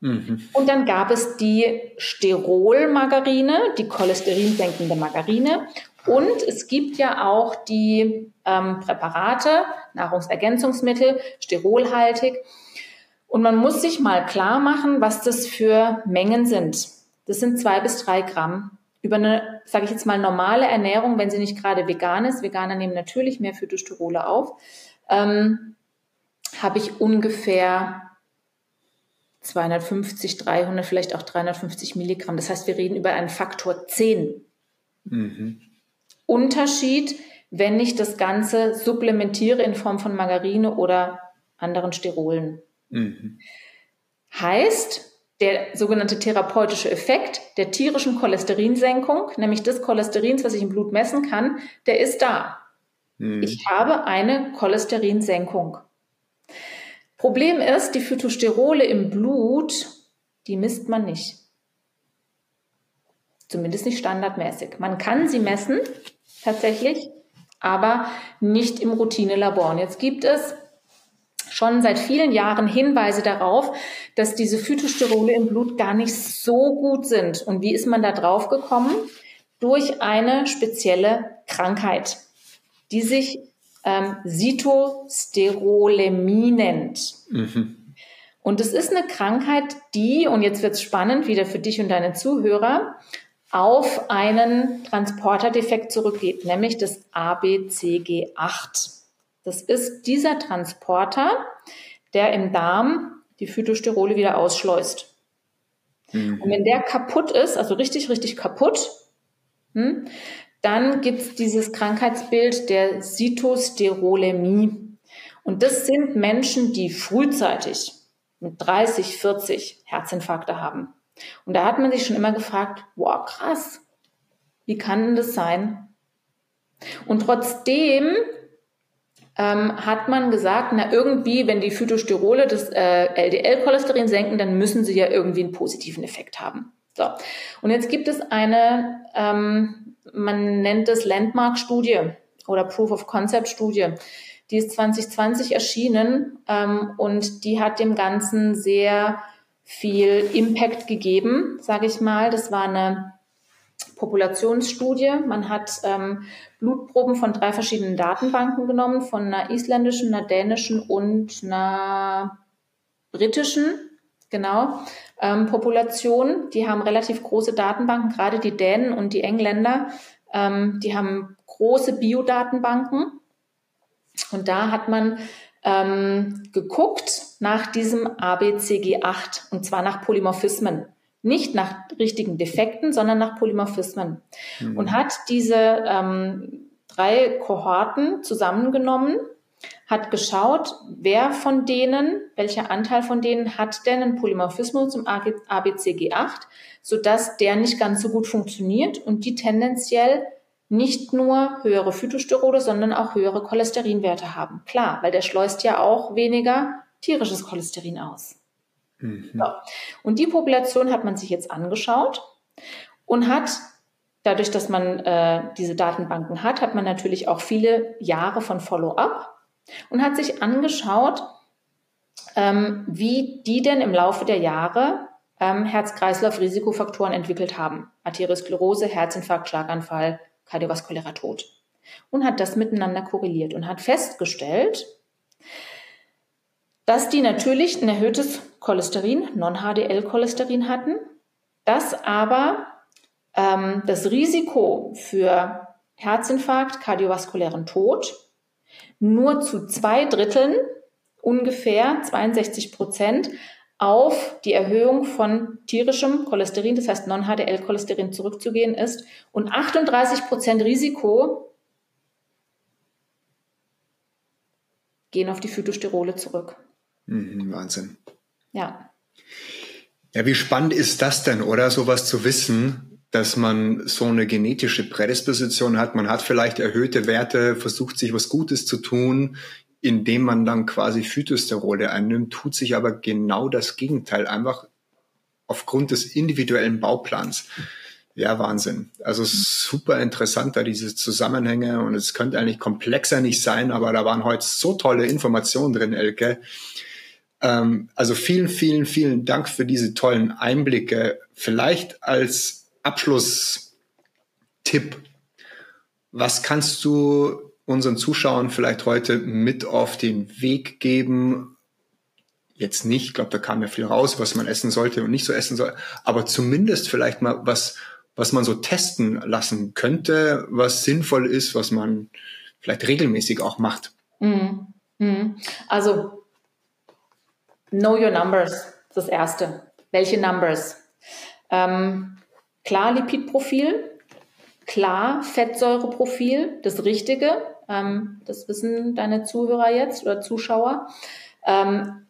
Mhm. Und dann gab es die Sterolmargarine, die cholesterinsenkende Margarine. Und es gibt ja auch die ähm, Präparate, Nahrungsergänzungsmittel, sterolhaltig. Und man muss sich mal klar machen, was das für Mengen sind. Das sind zwei bis drei Gramm. Über eine, sage ich jetzt mal, normale Ernährung, wenn sie nicht gerade vegan ist, Veganer nehmen natürlich mehr Phytosterole auf, ähm, habe ich ungefähr 250, 300, vielleicht auch 350 Milligramm. Das heißt, wir reden über einen Faktor 10. Mhm. Unterschied, wenn ich das Ganze supplementiere in Form von Margarine oder anderen Sterolen. Mhm. Heißt, der sogenannte therapeutische Effekt der tierischen Cholesterinsenkung, nämlich des Cholesterins, was ich im Blut messen kann, der ist da. Mhm. Ich habe eine Cholesterinsenkung. Problem ist, die Phytosterole im Blut, die misst man nicht. Zumindest nicht standardmäßig. Man kann sie messen, tatsächlich, aber nicht im Routinelabor. Und jetzt gibt es schon seit vielen Jahren Hinweise darauf, dass diese Phytosterole im Blut gar nicht so gut sind. Und wie ist man da drauf gekommen? Durch eine spezielle Krankheit, die sich ähm, Cytosterolemie nennt. Mhm. Und es ist eine Krankheit, die, und jetzt wird es spannend wieder für dich und deine Zuhörer, auf einen Transporterdefekt zurückgeht, nämlich das ABCG8. Das ist dieser Transporter, der im Darm die Phytosterole wieder ausschleust. Mhm. Und wenn der kaputt ist, also richtig, richtig kaputt, hm, dann gibt es dieses Krankheitsbild der Cytosterolemie. Und das sind Menschen, die frühzeitig mit 30, 40 Herzinfarkte haben. Und da hat man sich schon immer gefragt, wow, krass, wie kann denn das sein? Und trotzdem ähm, hat man gesagt, na irgendwie, wenn die Phytosterole das äh, LDL-Cholesterin senken, dann müssen sie ja irgendwie einen positiven Effekt haben. So. Und jetzt gibt es eine, ähm, man nennt es Landmark-Studie oder Proof of Concept-Studie. Die ist 2020 erschienen ähm, und die hat dem Ganzen sehr viel Impact gegeben, sage ich mal. Das war eine Populationsstudie. Man hat ähm, Blutproben von drei verschiedenen Datenbanken genommen, von einer isländischen, einer dänischen und einer britischen, genau, ähm, Population. Die haben relativ große Datenbanken, gerade die Dänen und die Engländer. Ähm, die haben große Biodatenbanken. Und da hat man ähm, geguckt nach diesem ABCG8 und zwar nach Polymorphismen. Nicht nach richtigen Defekten, sondern nach Polymorphismen. Mhm. Und hat diese ähm, drei Kohorten zusammengenommen, hat geschaut, wer von denen, welcher Anteil von denen hat denn einen Polymorphismus zum ABCG8, sodass der nicht ganz so gut funktioniert und die tendenziell nicht nur höhere Phytosterole, sondern auch höhere Cholesterinwerte haben. Klar, weil der schleust ja auch weniger tierisches Cholesterin aus. Mhm. So. Und die Population hat man sich jetzt angeschaut und hat, dadurch, dass man äh, diese Datenbanken hat, hat man natürlich auch viele Jahre von Follow-up und hat sich angeschaut, ähm, wie die denn im Laufe der Jahre ähm, Herz-Kreislauf-Risikofaktoren entwickelt haben. Arteriosklerose, Herzinfarkt, Schlaganfall, kardiovaskulärer Tod. Und hat das miteinander korreliert und hat festgestellt, dass die natürlich ein erhöhtes Cholesterin, Non-HDL-Cholesterin hatten, dass aber ähm, das Risiko für Herzinfarkt, kardiovaskulären Tod nur zu zwei Dritteln, ungefähr 62 Prozent, auf die Erhöhung von tierischem Cholesterin, das heißt Non-HDL-Cholesterin zurückzugehen ist und 38 Prozent Risiko gehen auf die Phytosterole zurück. Mhm, Wahnsinn. Ja. Ja, wie spannend ist das denn, oder? Sowas zu wissen, dass man so eine genetische Prädisposition hat. Man hat vielleicht erhöhte Werte, versucht sich was Gutes zu tun, indem man dann quasi Phytosterole einnimmt, tut sich aber genau das Gegenteil, einfach aufgrund des individuellen Bauplans. Ja, Wahnsinn. Also super interessant da diese Zusammenhänge und es könnte eigentlich komplexer nicht sein, aber da waren heute so tolle Informationen drin, Elke. Ähm, also vielen, vielen, vielen Dank für diese tollen Einblicke. Vielleicht als Abschlusstipp, was kannst du unseren Zuschauern vielleicht heute mit auf den Weg geben? Jetzt nicht, ich glaube, da kam ja viel raus, was man essen sollte und nicht so essen soll, aber zumindest vielleicht mal was, was man so testen lassen könnte, was sinnvoll ist, was man vielleicht regelmäßig auch macht. Mhm. Mhm. Also, know your numbers, das erste. Welche Numbers? Ähm, klar Lipidprofil, klar Fettsäureprofil, das Richtige, ähm, das wissen deine Zuhörer jetzt oder Zuschauer. Ähm,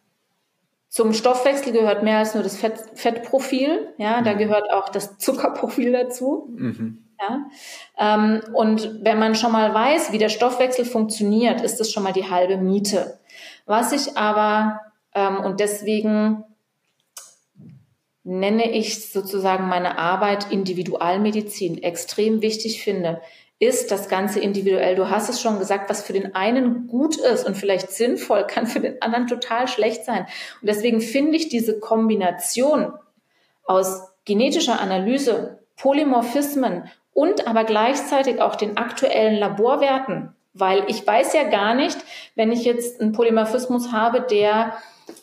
zum Stoffwechsel gehört mehr als nur das Fett, Fettprofil. Ja, da mhm. gehört auch das Zuckerprofil dazu. Mhm. Ja, ähm, und wenn man schon mal weiß, wie der Stoffwechsel funktioniert, ist das schon mal die halbe Miete. Was ich aber Ähm, und deswegen nenne ich sozusagen meine Arbeit Individualmedizin extrem wichtig finde, ist das Ganze individuell. Du hast es schon gesagt, was für den einen gut ist und vielleicht sinnvoll, kann für den anderen total schlecht sein. Und deswegen finde ich diese Kombination aus genetischer Analyse, Polymorphismen und aber gleichzeitig auch den aktuellen Laborwerten, weil ich weiß ja gar nicht, wenn ich jetzt einen Polymorphismus habe, der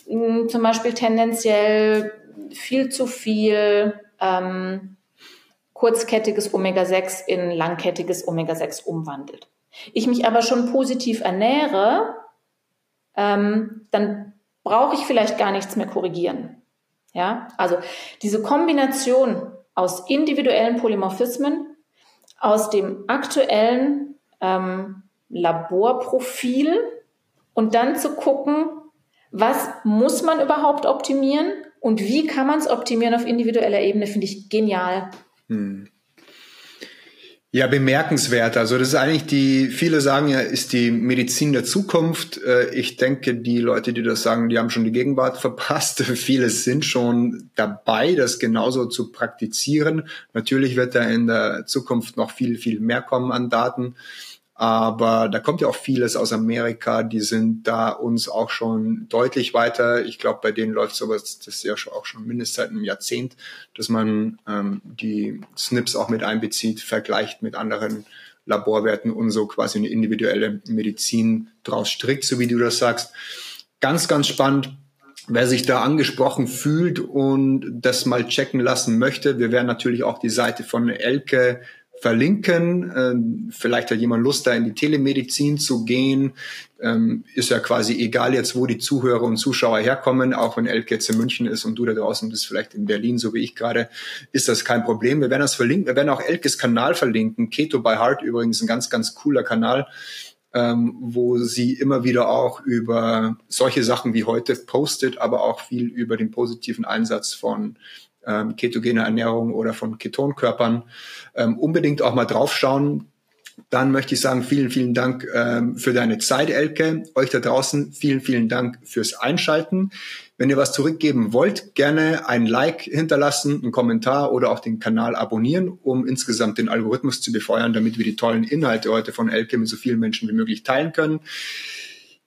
mh, hm, zum Beispiel tendenziell viel zu viel ähm, kurzkettiges Omega-6 in langkettiges Omega-6 umwandelt. Ich mich aber schon positiv ernähre, ähm, dann brauche ich vielleicht gar nichts mehr korrigieren. Ja, also diese Kombination aus individuellen Polymorphismen, aus dem aktuellen ähm, Laborprofil und dann zu gucken, was muss man überhaupt optimieren und wie kann man es optimieren auf individueller Ebene, finde ich genial. Hm. Ja, bemerkenswert. Also das ist eigentlich die, viele sagen ja, ist die Medizin der Zukunft. Äh, ich denke, die Leute, die das sagen, die haben schon die Gegenwart verpasst. Viele sind schon dabei, das genauso zu praktizieren. Natürlich wird da in der Zukunft noch viel, viel mehr kommen an Daten. Aber da kommt ja auch vieles aus Amerika, die sind da uns auch schon deutlich weiter. Ich glaube, bei denen läuft sowas, das ist ja auch schon mindestens seit einem Jahrzehnt, dass man ähm, die SNPs auch mit einbezieht, vergleicht mit anderen Laborwerten und so quasi eine individuelle Medizin draus strickt, so wie du das sagst. Ganz, ganz spannend. Wer sich da angesprochen fühlt und das mal checken lassen möchte, wir werden natürlich auch die Seite von Elke verlinken. Ähm, vielleicht hat jemand Lust, da in die Telemedizin zu gehen. Ähm, ist ja quasi egal jetzt, wo die Zuhörer und Zuschauer herkommen, auch wenn Elke jetzt in München ist und du da draußen bist, vielleicht in Berlin, so wie ich gerade, ist das kein Problem. Wir werden das verlinken. Wir werden auch Elkes Kanal verlinken. Keto by Heart übrigens ein ganz, ganz cooler Kanal. Ähm, wo sie immer wieder auch über solche Sachen wie heute postet, aber auch viel über den positiven Einsatz von ähm, ketogene Ernährung oder von Ketonkörpern, ähm, unbedingt auch mal draufschauen. Dann möchte ich sagen, vielen, vielen Dank ähm, für deine Zeit, Elke. Euch da draußen, vielen, vielen Dank fürs Einschalten. Wenn ihr was zurückgeben wollt, gerne ein Like hinterlassen, einen Kommentar oder auch den Kanal abonnieren, um insgesamt den Algorithmus zu befeuern, damit wir die tollen Inhalte heute von Elke mit so vielen Menschen wie möglich teilen können.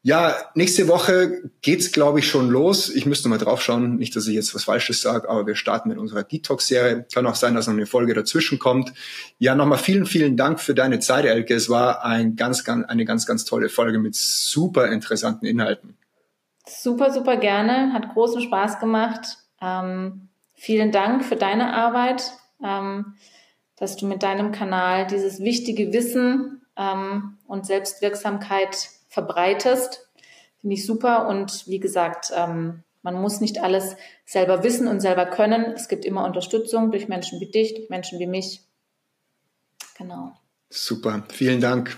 Ja, nächste Woche geht's, glaube ich, schon los. Ich müsste mal drauf schauen, nicht, dass ich jetzt was Falsches sage, aber wir starten mit unserer Detox-Serie. Kann auch sein, dass noch eine Folge dazwischen kommt. Ja, nochmal vielen, vielen Dank für deine Zeit, Elke. Es war ein ganz, ganz, eine ganz, ganz tolle Folge mit super interessanten Inhalten. Super, super gerne. Hat großen Spaß gemacht. Ähm, vielen Dank für deine Arbeit, ähm, dass du mit deinem Kanal dieses wichtige Wissen ähm, und Selbstwirksamkeit verbreitest. Finde ich super. Und wie gesagt, ähm, man muss nicht alles selber wissen und selber können. Es gibt immer Unterstützung durch Menschen wie dich, durch Menschen wie mich. Genau. Super. Vielen Dank.